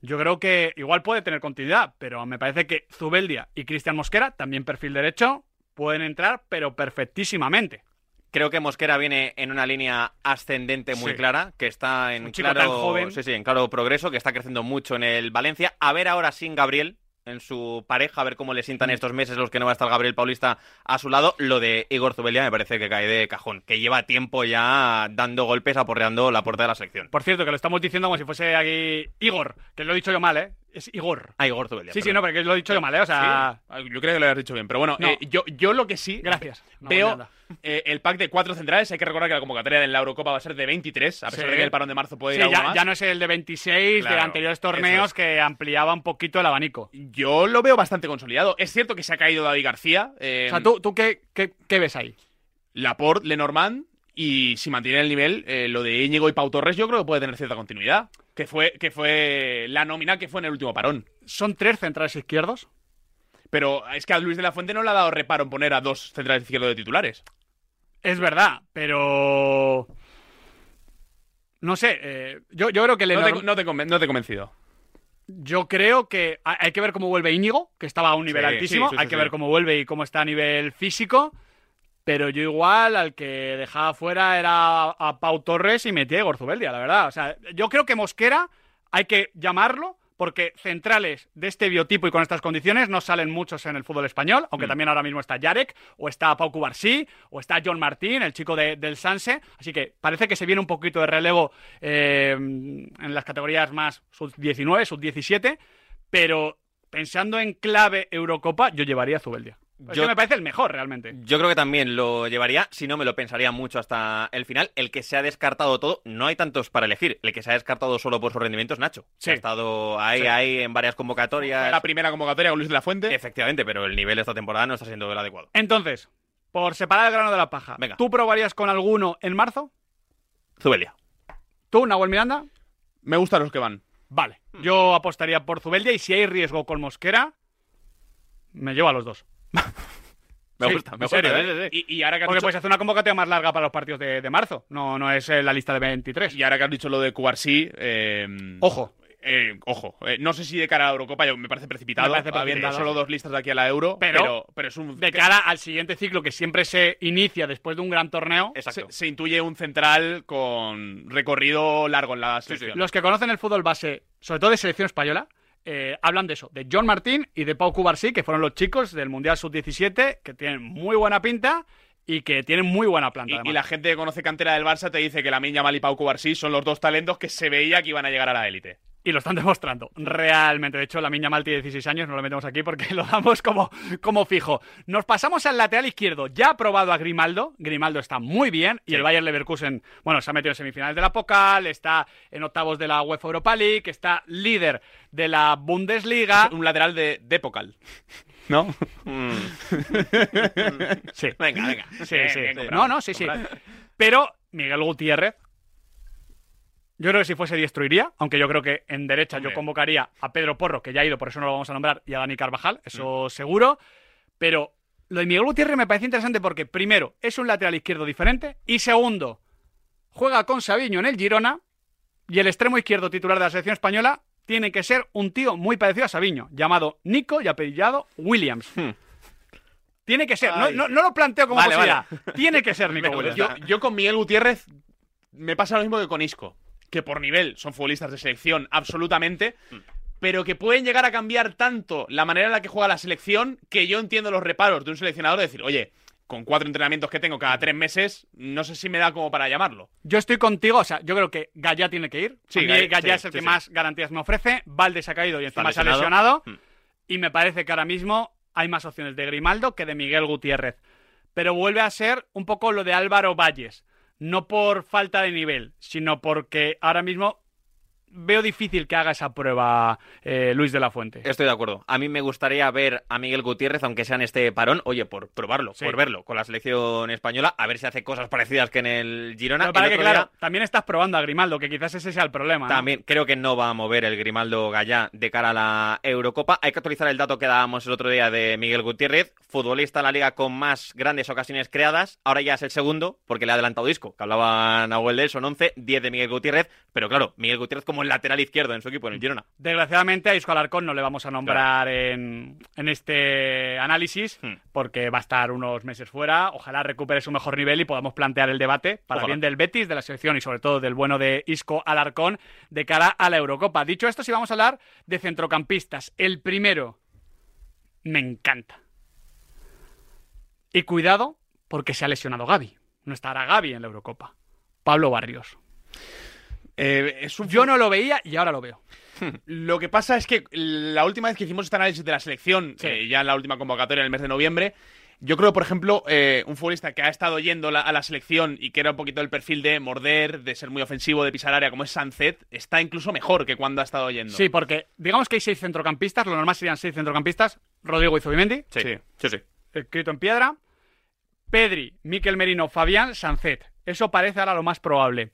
S1: Yo creo que igual puede tener continuidad, pero me parece que Zubeldia y Cristian Mosquera, también perfil derecho, pueden entrar, pero perfectísimamente.
S25: Creo que Mosquera viene en una línea ascendente muy
S1: Sí.
S25: clara, que está en
S1: Un chico
S25: claro,
S1: tan joven.
S25: Sí, sí, en claro progreso, que está creciendo mucho en el Valencia. A ver ahora sin Gabriel en su pareja, a ver cómo le
S1: Mm.
S25: sientan estos meses los que no va a estar Gabriel Paulista a su lado. Lo de Igor Zubelia me parece que cae de cajón, que lleva tiempo ya dando golpes, aporreando la puerta de la selección.
S1: Por cierto, que lo estamos diciendo como si fuese aquí Igor, que lo he dicho yo mal, ¿eh? Es Igor.
S25: Ah, Igor Zubelia.
S1: Sí, sí, no, porque lo he dicho yo mal, ¿eh? O sea...
S4: Sí, yo creo que lo habías dicho bien, pero bueno,
S1: No.
S4: eh, yo, yo lo que sí
S1: Gracias. No,
S4: veo eh, el pack de cuatro centrales. Hay que recordar que la convocatoria de la Eurocopa va a ser de 23, a pesar
S1: Sí.
S4: de que el parón de marzo puede
S1: Sí,
S4: ir a
S1: ya,
S4: más.
S1: ya no es el de 26 de anteriores torneos
S4: es.
S1: que ampliaba un poquito el abanico.
S4: Yo lo veo bastante consolidado. Es cierto que se ha caído David García. eh,
S1: O sea, ¿tú, tú qué, qué- qué ves ahí?
S4: Laporte, Lenormand. Y si mantiene el nivel, eh, lo de Íñigo y Pau Torres yo creo que puede tener cierta continuidad. Que fue, que fue la nómina que fue en el último parón.
S1: ¿Son tres centrales izquierdos?
S4: Pero es que a Luis de la Fuente no le ha dado reparo en poner a dos centrales izquierdos de titulares.
S1: Es verdad, pero... No sé, eh, yo, yo creo que
S4: No te, no te no te he convencido.
S1: Yo creo que ha- hay que ver cómo vuelve Íñigo, que estaba a un nivel
S4: Sí,
S1: altísimo.
S4: sí, sí,
S1: hay que ver cómo vuelve y cómo está a nivel físico. Pero yo igual al que dejaba fuera era a Pau Torres y metía a Igor Zubeldia, la verdad. O sea, yo creo que Mosquera hay que llamarlo porque centrales de este biotipo y con estas condiciones no salen muchos en el fútbol español, aunque
S4: Mm.
S1: también ahora mismo está Yarek, o está Pau Cubarsí, o está John Martín, el chico de- del Sanse. Así que parece que se viene un poquito de relevo eh, en las categorías más sub-19, sub-17, pero pensando en clave Eurocopa, yo llevaría a Zubeldia.
S25: Yo-
S1: que me parece el mejor realmente.
S25: Yo creo que también lo llevaría, si no me lo pensaría mucho hasta el final. El que se ha descartado todo, no hay tantos para elegir. El que se ha descartado solo por su rendimiento es Nacho.
S1: Sí.
S25: Ha estado ahí,
S4: Sí.
S25: ahí en varias convocatorias.
S4: La primera convocatoria con Luis de la Fuente.
S25: Efectivamente, pero el nivel de esta temporada no está siendo el adecuado.
S1: Entonces, por separar el grano de la paja,
S25: Venga.
S1: ¿tú probarías con alguno en marzo?
S25: Zubelia.
S1: ¿Tú, Nahuel Miranda?
S4: Me gustan los que van.
S1: Vale. Yo apostaría por Zubeldia y si hay riesgo con Mosquera, me llevo a los dos.
S25: Me
S1: Sí,
S25: gusta, me gusta.
S1: serio, ¿eh?
S25: sí, sí.
S4: Y, y ahora que
S1: Porque
S4: dicho-
S1: puedes hacer una convocatoria más larga para los partidos de, de marzo. No, no es eh, la lista de 23.
S4: Y ahora que has dicho lo de Cubarsí, eh,
S1: Ojo.
S4: eh, ojo, no sé si de cara a la Eurocopa yo- me parece precipitado,
S1: Me parece
S4: habiendo
S1: precipitado.
S4: solo dos listas de aquí a la Euro,
S1: Pero-
S4: pero, pero, es un
S1: De cara al siguiente ciclo que siempre se inicia después de un gran torneo,
S25: Exacto.
S4: se, se intuye un central con recorrido largo en la selección.
S1: los que conocen el fútbol base, sobre todo de selección española, eh, hablan de eso, de John Martín y de Pau Cubarsí, que fueron los chicos del Mundial Sub-17, que tienen muy buena pinta y que tienen muy buena planta.
S4: Y, la gente que conoce cantera del Barça te dice que la Yamal y Pau Cubarsí son los dos talentos que se veía que iban a llegar a la élite.
S1: Y lo están [LAUGHS] demostrando, realmente. De hecho, la Miña Mal tiene 16 años, no lo metemos aquí porque [LAUGHS] lo damos como, como fijo. Nos pasamos al lateral izquierdo. Ya ha probado a Grimaldo. Grimaldo está muy bien. Y el Bayern Leverkusen, bueno, se ha metido en semifinales de la Pokal, está en octavos de la UEFA Europa League, está líder de la Bundesliga.
S4: Un lateral de, de Pokal. [LAUGHS] ¿No?
S1: Sí.
S25: Venga, venga.
S1: Sí, sí.
S4: comprado.
S1: no, no, sí, sí. Pero Miguel Gutiérrez, yo creo que si fuese diestro iría, aunque yo creo que en derecha
S4: Hombre.
S1: yo convocaría a Pedro Porro, que ya ha ido, por eso no lo vamos a nombrar, y a Dani Carvajal, eso
S4: Mm.
S1: seguro. Pero lo de Miguel Gutiérrez me parece interesante porque, primero, es un lateral izquierdo diferente, y segundo, juega con Sabiño en el Girona, y el extremo izquierdo titular de la selección española tiene que ser un tío muy parecido a Sabiño, llamado Nico y apellidado Williams. Tiene que ser, no,
S4: Ay.
S1: no- no lo planteo como
S4: Vale,
S1: posibilidad.
S4: vale.
S1: Tiene que ser [LAUGHS] Nico Williams.
S4: gusta. Yo, yo con Miguel Gutiérrez me pasa lo mismo que con Isco, que por nivel son futbolistas de selección absolutamente, pero que pueden llegar a cambiar tanto la manera en la que juega la selección que yo entiendo los reparos de un seleccionador de decir, oye, con cuatro entrenamientos que tengo cada tres meses, no sé si me da como para llamarlo.
S1: Yo estoy contigo, o sea, yo creo que Gallá tiene que ir.
S4: Sí, Gallá-
S1: Gallá
S4: sí,
S1: es el
S4: sí,
S1: que
S4: sí.
S1: más garantías me ofrece. Valde se ha caído y encima se ha
S25: lesionado.
S1: lesionado. Y me parece que ahora mismo hay más opciones de Grimaldo que de Miguel Gutiérrez. Pero vuelve a ser un poco lo de Álvaro Valles. No por falta de nivel, sino porque ahora mismo veo difícil que haga esa prueba eh, Luis de la Fuente.
S25: Estoy de acuerdo. A mí me gustaría ver a Miguel Gutiérrez, aunque sea en este parón, oye, por probarlo,
S1: Sí.
S25: por verlo con la selección española, a ver si hace cosas parecidas que en el Girona.
S1: Pero para
S25: El
S1: que,
S25: otro
S1: claro,
S25: día
S1: también estás probando a Grimaldo, que quizás ese sea el problema. ¿no?
S25: También creo que no va a mover el Grimaldo Gallá de cara a la Eurocopa. Hay que actualizar el dato que dábamos el otro día de Miguel Gutiérrez, futbolista en la liga con más grandes ocasiones creadas. Ahora ya es el segundo, porque le ha adelantado disco, que hablaba Nahuel de él, son 11, 10 de Miguel Gutiérrez. Pero claro, Miguel Gutiérrez como el lateral izquierdo en su equipo, en el Girona.
S1: Desgraciadamente a Isco Alarcón no le vamos a nombrar en, en este análisis
S25: Hmm.
S1: porque va a estar unos meses fuera. Ojalá recupere su mejor nivel y podamos plantear el debate para
S25: Ojalá.
S1: bien del Betis, de la selección y sobre todo del bueno de Isco Alarcón de cara a la Eurocopa. Dicho esto, sí vamos a hablar de centrocampistas. El primero me encanta. Y cuidado porque se ha lesionado Gaby. No estará Gaby en la Eurocopa. Pablo Barrios.
S4: Eh, es un
S1: Yo no lo veía y ahora lo veo. [LAUGHS]
S4: Lo que pasa es que la última vez que hicimos este análisis de la selección,
S1: Sí.
S4: eh, ya en la última convocatoria en el mes de noviembre, yo creo, por ejemplo, eh, un futbolista que ha estado yendo la- a la selección y que era un poquito el perfil de morder, de ser muy ofensivo, de pisar área, como es Sancet, está incluso mejor que cuando ha estado yendo.
S1: Sí, porque digamos que hay seis centrocampistas, lo normal serían seis centrocampistas. Rodrigo y Zubimendi,
S25: Sí,
S4: Sí.
S25: sí, sí.
S1: escrito en piedra. Pedri, Miquel Merino, Fabián, Sancet. Eso parece ahora lo más probable.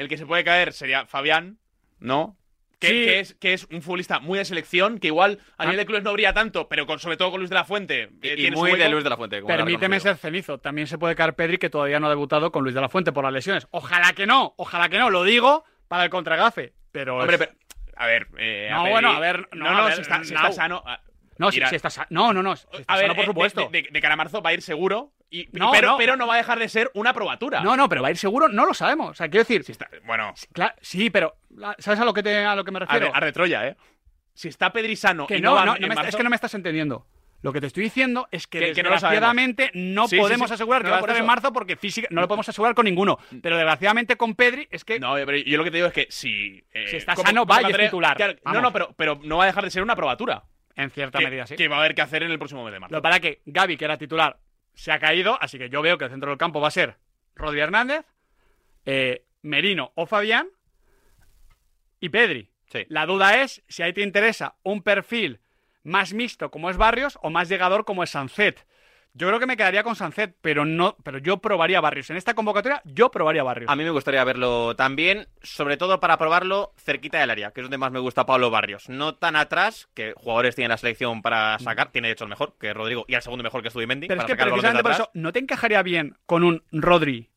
S4: El que se puede caer sería Fabián, ¿no? Que,
S1: Sí.
S4: que es, que es un futbolista muy de selección, que igual a
S1: Ah.
S4: nivel de clubes no brilla tanto, pero con, sobre todo con Luis de la Fuente. eh,
S25: Y, muy de. Luis de la Fuente. como
S1: Permíteme ser cenizo. También se puede caer Pedri, que todavía no ha debutado con Luis de la Fuente por las lesiones. Ojalá que no, ojalá que no. Lo digo para el contragafe. Pero.
S4: Hombre,
S1: es-
S4: pero, a ver. eh,
S1: No,
S4: Pedri-
S1: bueno, a ver, no,
S4: No, no,
S1: ver,
S4: si está, si
S1: no.
S4: está sano. ah,
S1: No, si,
S4: irá-
S1: si está sa- No, no, no. si está
S4: A ver,
S1: sano, por
S4: eh,
S1: supuesto.
S4: De, de- de cara a marzo va a ir seguro. Y,
S1: No,
S4: pero,
S1: no.
S4: pero no va a dejar de ser una probatura.
S1: No, no, pero va a ir seguro, no lo sabemos. O sea, quiero decir.
S4: Si está- bueno,
S1: sí, pero. ¿Sabes a lo que, te, a lo que me
S4: a,
S1: refiero?
S4: de, a de Troya, ¿eh? Si está Pedri sano
S1: Que
S4: y
S1: no,
S4: no, marzo-
S1: es que no me estás entendiendo. Lo que te estoy diciendo es que,
S4: Que- que no lo
S1: desgraciadamente no,
S4: Sí,
S1: podemos
S4: sí.
S1: asegurar que
S4: No,
S1: va a estar en marzo porque física no lo podemos asegurar con ninguno. Pero desgraciadamente con Pedri es que
S4: No, pero yo lo que te digo es que si. eh,
S1: Si está sano, va
S4: convocatoria-
S1: titular.
S4: claro, no, no, pero, pero no va a dejar de ser una probatura.
S1: en cierta
S4: Que,
S1: medida sí.
S4: que va a haber que hacer en el próximo mes de marzo.
S1: Lo para que Gaby, que era titular, se ha caído, así que yo veo que el centro del campo va a ser Rodri Hernández, eh, Merino o Fabián y Pedri.
S25: Sí.
S1: La duda es si ahí te interesa un perfil más mixto como es Barrios o más llegador como es Sancet. Yo creo que me quedaría con Sancet, pero no, pero yo probaría Barrios. En esta convocatoria, yo probaría Barrios.
S25: A mí me gustaría verlo también, sobre todo para probarlo cerquita del área, que es donde más me gusta Pablo Barrios. No tan atrás, que jugadores tienen la selección para sacar, tiene de hecho el mejor, que es Rodrigo, y al segundo mejor que es.
S1: Pero es que
S25: el
S1: precisamente por eso, ¿no te encajaría bien con un Rodri,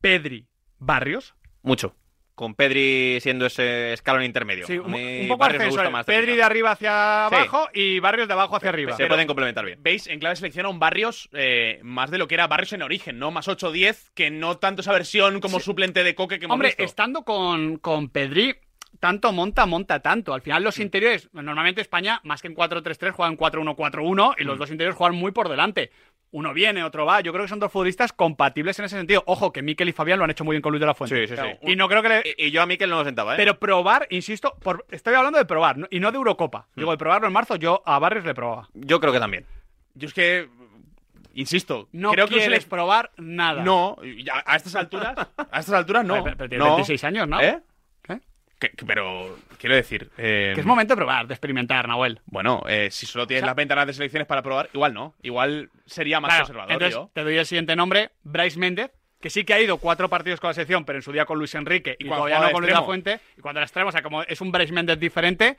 S1: Pedri, Barrios?
S25: Mucho. Con Pedri siendo ese escalón intermedio.
S1: Sí, un, poco
S25: Barrios me gusta
S1: ascensor.
S25: más
S1: Pedri de arriba hacia
S25: Sí.
S1: abajo y Barrios de abajo hacia arriba.
S25: Se pueden complementar bien.
S4: ¿Veis? En clave selecciona un Barrios eh, más de lo que era Barrios en origen, ¿no? Más 8-10, que no tanto esa versión como suplente de Coque que hemos
S1: Hombre,
S4: visto.
S1: estando con, con Pedri, tanto monta, monta tanto. Al final
S25: Mm.
S1: los interiores, normalmente España, más que en 4-3-3, juega en 4-1-4-1 y
S25: Mm.
S1: los dos interiores juegan muy por delante. Uno viene, otro va. Yo creo que son dos futbolistas compatibles en ese sentido. Ojo, que Miquel y Fabián lo han hecho muy bien con Luis de la Fuente.
S3: Sí, sí, sí.
S1: Y no creo que le...
S3: Y, y yo a Miquel no lo sentaba, ¿eh?
S1: Pero probar, insisto, por... estoy hablando de probar, y no de Eurocopa. Digo, de probarlo en marzo, yo a Barrios le probaba.
S3: Yo creo que también.
S4: Yo es que, insisto,
S1: No
S4: creo que
S1: quieres probar nada.
S4: No, ya- a estas alturas, a estas alturas [LAUGHS] no.
S1: Pero- pero tiene
S4: No.
S1: 26 años, ¿no?
S4: ¿Eh?
S1: ¿Qué?
S4: Que- que- pero, quiero decir... eh,
S1: Que es momento de probar, de experimentar, Nahuel.
S4: Bueno, eh, si solo tienes
S1: O sea-
S4: las ventanas de selecciones para probar, igual no. Igual sería más
S1: Claro,
S4: conservador,
S1: entonces,
S4: yo.
S1: te doy el siguiente nombre, Bryce Méndez, que sí que ha ido cuatro partidos con la selección, pero en su día con Luis Enrique y,
S4: Y cuando
S1: todavía no con Luis la. Fuente. Y cuando era extremo, o sea, como es un Bryce Méndez diferente,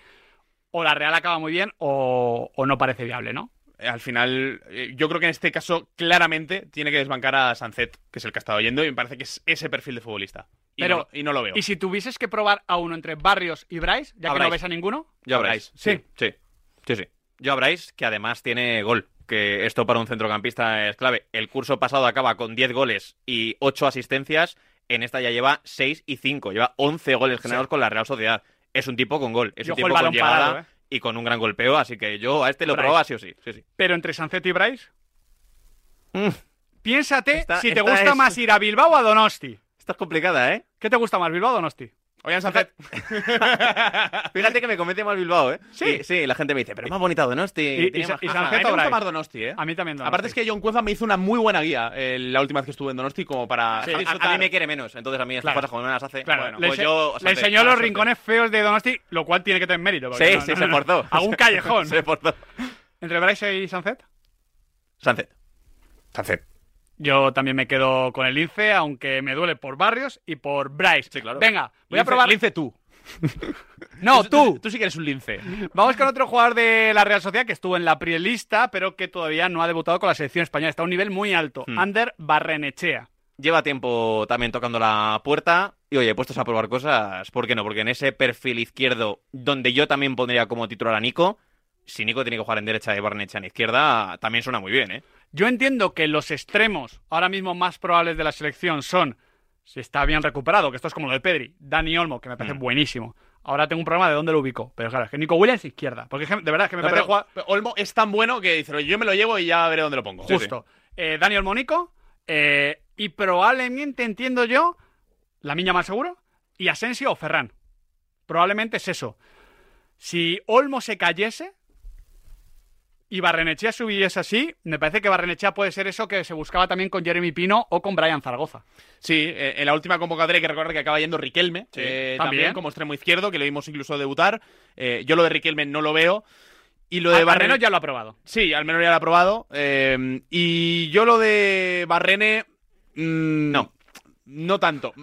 S1: o la Real acaba muy bien o, o no parece viable, ¿no?
S4: Eh, Al final, eh, yo creo que en este caso claramente tiene que desbancar a Sanzet, que es el que ha estado yendo, y me parece que es ese perfil de futbolista. Y,
S1: Pero-
S4: no, y no lo veo.
S1: Y si tuvieses que probar a uno entre Barrios y Bryce, ya que no ves a ninguno,
S3: Yo a
S4: A
S3: Bryce.
S1: Bryce.
S3: Sí, sí, sí, sí. Yo a Bryce, que además tiene gol. Que esto para un centrocampista es clave. El curso pasado acaba con 10 goles y 8 asistencias. En esta ya lleva 6 y 5. Lleva 11 goles generados con la Real Sociedad. Es un tipo con gol. Es un tipo con llegada
S1: parado, ¿eh?
S3: y con un gran golpeo. Así que yo a este lo
S1: Bryce.
S3: probaba sí o sí. sí, sí.
S1: pero entre Sancet y Bryce, piénsate
S3: Esta-
S1: si te gusta
S3: es-
S1: más ir a Bilbao o a Donosti.
S3: Esta es complicada, ¿eh?
S1: ¿Qué te gusta más, Bilbao o Donosti?
S4: Oigan, Sanzet. [LAUGHS]
S3: Fíjate que me convence más Bilbao, ¿eh?
S1: Sí.
S3: Y- sí, la gente me dice, pero es más bonita Donosti.
S1: Y-
S3: tiene
S1: y-
S3: más
S1: y
S3: jaja".
S1: Sanzet
S4: A mí me gusta más Donosti, ¿eh?
S1: A mí también Donosti.
S4: Aparte es que John Cuenza me hizo una muy buena guía eh, la última vez que estuve en Donosti como para
S3: A- a, a mí me quiere menos, entonces a mí estas cosas como me las hace.
S1: Claro,
S3: bueno,
S1: le,
S3: pues yo.
S1: le enseñó los rincones feos de Donosti, lo cual tiene que tener mérito.
S3: Sí,
S1: no-
S3: sí,
S1: no-
S3: se
S1: no-
S3: forzó.
S1: A un callejón. [LAUGHS]
S3: se forzó.
S1: ¿Entre Bryce y Sancet?
S3: Sánchez.
S4: Sánchez.
S1: Yo también me quedo con el Lince, aunque me duele por Barrios y por Bryce.
S3: Sí, claro.
S1: Venga, voy a probar.
S4: Lince tú. [LAUGHS]
S1: No, tú.
S4: Tú sí que eres un lince.
S1: Vamos con otro jugador de la Real Sociedad que estuvo en la prielista, pero que todavía no ha debutado con la selección española. Está a un nivel muy alto.
S3: Hmm.
S1: Ander Barrenechea.
S3: Lleva tiempo también tocando la puerta. Y oye, puestos a probar cosas, ¿por qué no? Porque en ese perfil izquierdo, donde yo también pondría como titular a Nico, si Nico tiene que jugar en derecha y Barnecha en izquierda, también suena muy bien, ¿eh?
S1: Yo entiendo que los extremos ahora mismo más probables de la selección son, si está bien recuperado, que esto es como lo de Pedri, Dani Olmo, que me parece
S3: Mm.
S1: buenísimo. Ahora tengo un problema de dónde lo ubico. Pero claro, es que Nico Williams izquierda. Porque de verdad, es que me
S4: No,
S1: parece
S4: pero,
S1: jugar
S4: pero Olmo es tan bueno que dice, "Oye, yo me lo llevo y ya veré dónde lo pongo.
S1: justo. Eh, Dani Olmo Nico. eh, y probablemente, entiendo yo, la miña más seguro, y Asensio o Ferran. Probablemente es eso. Si Olmo se cayese y Barrenechea subiese así, me parece que Barrenechea puede ser eso que se buscaba también con Jeremy Pino o con Brian Zaragoza.
S4: Sí, eh, en la última convocatoria hay que recordar que acaba yendo Riquelme,
S1: Sí,
S4: eh,
S1: también.
S4: también. como extremo izquierdo, que lo vimos incluso debutar. Eh, yo lo de Riquelme no lo veo. Y lo de
S1: al
S4: Barrene
S1: menos ya lo ha probado.
S4: Sí, al menos ya lo ha probado. Eh, y yo lo de Barrene. mm,
S3: No.
S4: No tanto.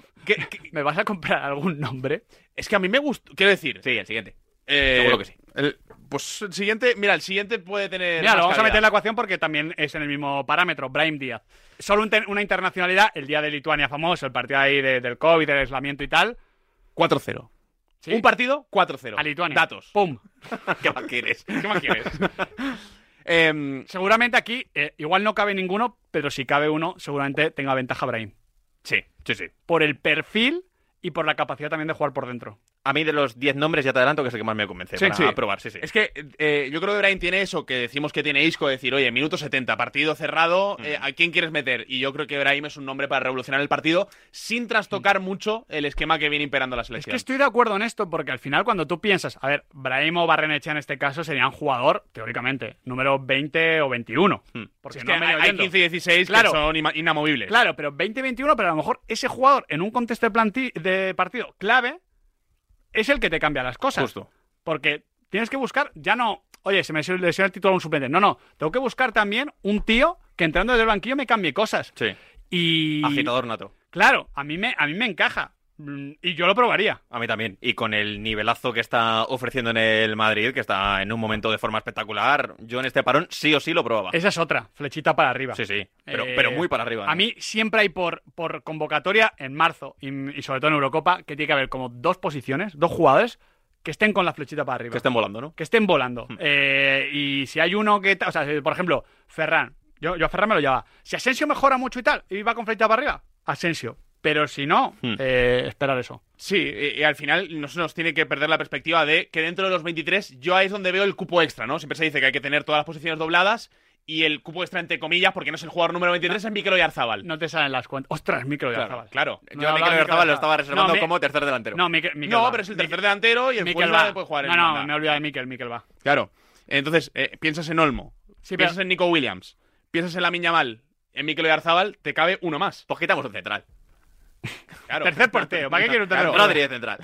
S1: ¿Me vas a comprar algún nombre?
S4: es que a mí me gusta. Quiero decir.
S3: Sí, el siguiente.
S4: eh,
S3: Seguro que sí.
S4: el- pues el siguiente. Mira, el siguiente puede tener.
S1: Mira,
S4: más
S1: lo vamos a meter en la ecuación porque también es en el mismo parámetro, Brahim Díaz. Solo un una internacionalidad, el día de Lituania famoso, el partido ahí de- del COVID, del aislamiento y tal.
S4: 4-0.
S1: ¿sí?
S4: Un partido, 4-0.
S1: a Lituania.
S4: Datos.
S1: ¡Pum! [LAUGHS]
S3: ¿Qué más quieres? [LAUGHS]
S4: ¿Qué más quieres? [LAUGHS] Em,
S1: Seguramente aquí, eh, igual no cabe ninguno, pero si cabe uno, seguramente tenga ventaja Brahim.
S3: Sí, sí, sí.
S1: Por el perfil y por la capacidad también de jugar por dentro.
S3: A mí de los 10 nombres ya te adelanto que es el que más me convence
S4: Sí,
S3: para
S4: sí.
S3: probar, sí, sí.
S4: Es que eh, yo creo que Brian tiene eso que decimos que tiene Isco, decir, oye, minuto 70, partido cerrado,
S3: Mm.
S4: eh, ¿a quién quieres meter? Y yo creo que Brahim es un nombre para revolucionar el partido sin trastocar mucho el esquema que viene imperando la
S1: Es
S4: selección.
S1: que estoy de acuerdo en esto porque al final cuando tú piensas, a ver, Brahim o Barrenechea en este caso serían jugador, teóricamente, número 20 o 21.
S3: Hmm.
S1: Porque
S4: Es
S1: no
S4: que
S1: me
S4: hay, hay
S1: yendo.
S4: 15 y 16
S1: Claro.
S4: que son inamovibles.
S1: Claro, pero 20-21, pero a lo mejor ese jugador en un contexto de, de partido clave es el que te cambia las cosas.
S3: Justo.
S1: Porque tienes que buscar, ya no, oye, se me lesiona el título a un suplente. No, no, tengo que buscar también un tío que entrando desde el banquillo me cambie cosas.
S3: Sí.
S1: Y.
S3: Agitador nato.
S1: Claro, a mí me, a mí me encaja. Mm, Y yo lo probaría.
S3: A mí también. Y con el nivelazo que está ofreciendo en el Madrid, que está en un momento de forma espectacular, yo en este parón sí o sí lo probaba.
S1: Esa es otra, flechita para arriba.
S3: Sí, sí. Pero,
S1: Eh,
S3: pero muy para arriba.
S1: A
S3: ¿no?
S1: mí siempre hay por, por convocatoria en marzo y, y sobre todo en Eurocopa que tiene que haber como dos posiciones, dos jugadores que estén con la flechita para arriba.
S3: Que estén volando, ¿no?
S1: que estén volando. Eh, y si hay uno que. O sea, si, por ejemplo, Ferran. Yo, yo a Ferran me lo llevaba. Si Asensio mejora mucho y tal, y va con flechita para arriba, Asensio. Pero si no,
S3: Hmm.
S1: eh, esperar eso.
S4: Sí, y, y al final no se nos tiene que perder la perspectiva de que dentro de los 23 yo ahí es donde veo el cupo extra, ¿no? Siempre se dice que hay que tener todas las posiciones dobladas y el cupo extra entre comillas, porque no es el jugador número 23, es Mikel Oyarzábal.
S1: No te salen las cuentas. Ostras, Mikel
S4: Claro,
S1: Oyarzabal.
S4: claro.
S25: Yo a Mikel Oyarzabal lo estaba reservando como tercer delantero.
S1: No, Mikel, Mikel
S4: No,
S1: va.
S4: pero es el tercer delantero y el
S1: Mikel
S4: Fuenla
S1: va.
S4: puede jugar en
S1: No, no,
S4: banda.
S1: me he olvidado de Mikel, Mikel va.
S4: Claro. Entonces, eh, piensas en Olmo,
S1: Sí,
S4: piensas
S1: pero-
S4: en Nico Williams, piensas en Lamin Yamal, en Mikel Oyarzábal, te cabe uno más.
S25: Pues quitamos un central.
S4: Claro.
S1: Tercer portero, ¿para qué quieres un tercero?
S25: De central.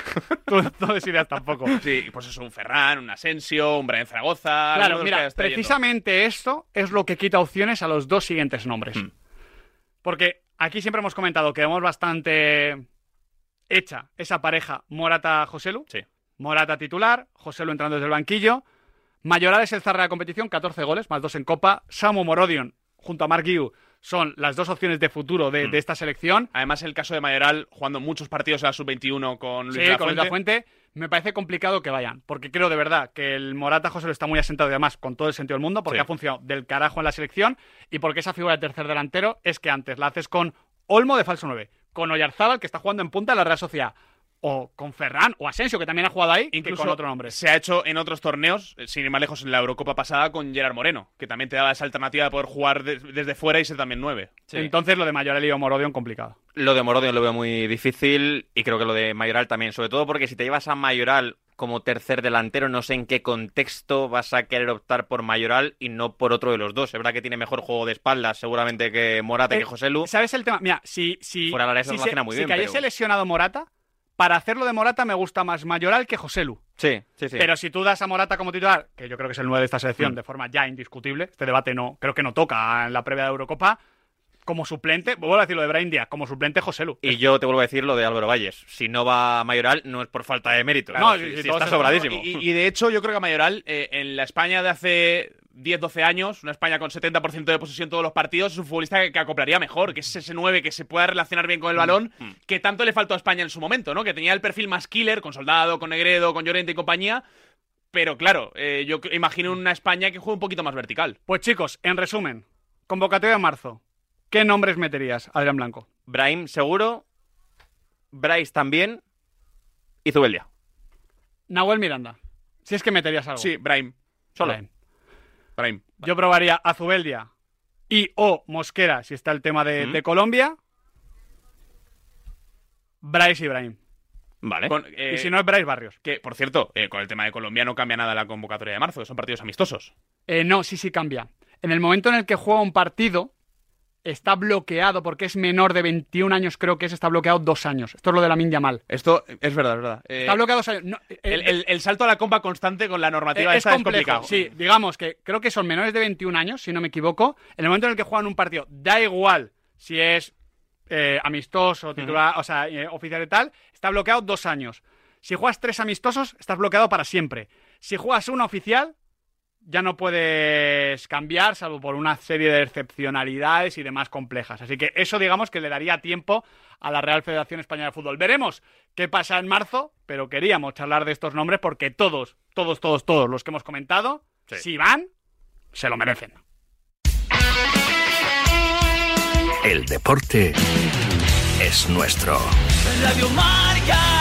S25: [LAUGHS]
S1: Tú no des ideas tampoco.
S4: Sí, pues eso, un Ferran, un Asensio, un Brian Zaragoza.
S1: Claro, mira, precisamente esto es lo que quita opciones a los dos siguientes nombres.
S4: Hmm.
S1: Porque aquí siempre hemos comentado que vemos bastante hecha esa pareja Morata-Joselu.
S4: Sí.
S1: Morata titular, Joselu entrando desde el banquillo. Mayoral es el zar de la competición, 14 goles, más dos en Copa. Samu Morodion junto a Mark Guiu son las dos opciones de futuro de,
S4: Hmm.
S1: de esta selección.
S4: Además, el caso de Mayoral jugando muchos partidos en la sub-21 con Luis
S1: Sí,
S4: la
S1: con
S4: Fuente.
S1: de la Fuente. Me parece complicado que vayan, porque creo de verdad que el Morata José lo está muy asentado y además con todo el sentido del mundo, porque
S4: Sí.
S1: ha funcionado del carajo en la selección y porque esa figura de tercer delantero es que antes la haces con Olmo de falso 9, con Oyarzábal que está jugando en punta en la Real Sociedad, o con Ferran o Asensio que también ha jugado ahí,
S4: Incluso
S1: que con otro nombre.
S4: se ha hecho en otros torneos, eh, sin ir más lejos, en la Eurocopa pasada con Gerard Moreno, que también te daba esa alternativa de poder jugar de- desde fuera y ser también nueve.
S1: Entonces lo de Mayoral y Morodion complicado.
S25: Lo de Morodion lo veo muy difícil y creo que lo de Mayoral también, sobre todo porque si te llevas a Mayoral como tercer delantero, no sé en qué contexto vas a querer optar por Mayoral y no por otro de los dos. Es verdad que tiene mejor juego de espaldas seguramente que Morata y
S1: Eh,
S25: que Joselu.
S1: ¿Sabes el tema? Mira, si, si,
S25: Fuera de la se
S1: si,
S25: relaciona muy
S1: si
S25: bien,
S1: cayese
S25: pero-
S1: lesionado Morata, para hacerlo de Morata me gusta más Mayoral que Joselu.
S25: Sí, sí, sí.
S1: Pero si tú das a Morata como titular, que yo creo que es el 9 de esta selección,
S25: Mm.
S1: de forma ya indiscutible, este debate no, creo que no toca en la previa de Eurocopa, como suplente, vuelvo a decir lo de Brian Díaz, como suplente Joselu.
S25: Y yo te vuelvo a decir lo de Álvaro Valles. Si no va Mayoral, no es por falta de mérito.
S1: No,
S25: si, está
S1: eso-
S25: sobradísimo.
S4: Y, y de hecho, yo creo que a Mayoral, eh, en la España de hace 10-12 años, una España con 70% de posesión en todos los partidos, es un futbolista que, que acoplaría mejor, que es ese 9 que se pueda relacionar bien con el balón,
S25: Mm.
S4: que tanto le faltó a España en su momento, ¿no? Que tenía el perfil más killer, con Soldado, con Negredo, con Llorente y compañía. Pero claro, eh, yo imagino una España que juegue un poquito más vertical.
S1: Pues chicos, en resumen, convocatoria de marzo. ¿Qué nombres meterías, Adrián Blanco?
S25: Brahim seguro, Bryce también y Zubeldia.
S1: Nahuel Miranda. Si es que meterías algo.
S4: Sí, Brahim.
S25: Solo.
S1: Brahim.
S4: Brahim.
S1: Yo probaría a Zubeldia y o Mosquera, si está el tema de,
S25: Mm.
S1: de Colombia. Bryce y Brahim.
S25: Vale.
S4: Con, eh,
S1: Y si no es Bryce Barrios.
S4: Que, por cierto, eh, con el tema de Colombia no cambia nada la convocatoria de marzo, son partidos amistosos.
S1: Eh, no, sí, sí cambia. En el momento en el que juega un partido, está bloqueado porque es menor de 21 años, creo que es, está bloqueado dos años. Esto es lo de la Minja mal.
S4: Esto es verdad, es verdad. Eh,
S1: Está bloqueado dos años. No, eh,
S4: el, el- el salto a la compa constante con la normativa
S1: Eh,
S4: es
S1: complejo.
S4: complicado.
S1: Sí, digamos que creo que son menores de 21 años, si no me equivoco. En el momento en el que juegan un partido, da igual si es eh, amistoso, titular, o sea, eh, oficial y tal, está bloqueado dos años. Si juegas tres amistosos, estás bloqueado para siempre. Si juegas uno oficial, ya no puedes cambiar, salvo por una serie de excepcionalidades y demás complejas. Así que eso, digamos, que le daría tiempo a la Real Federación Española de Fútbol. Veremos qué pasa en marzo, pero queríamos charlar de estos nombres porque todos, todos, todos, todos los que hemos comentado, si van, se lo merecen.
S14: El deporte es nuestro.
S26: Radio Marca.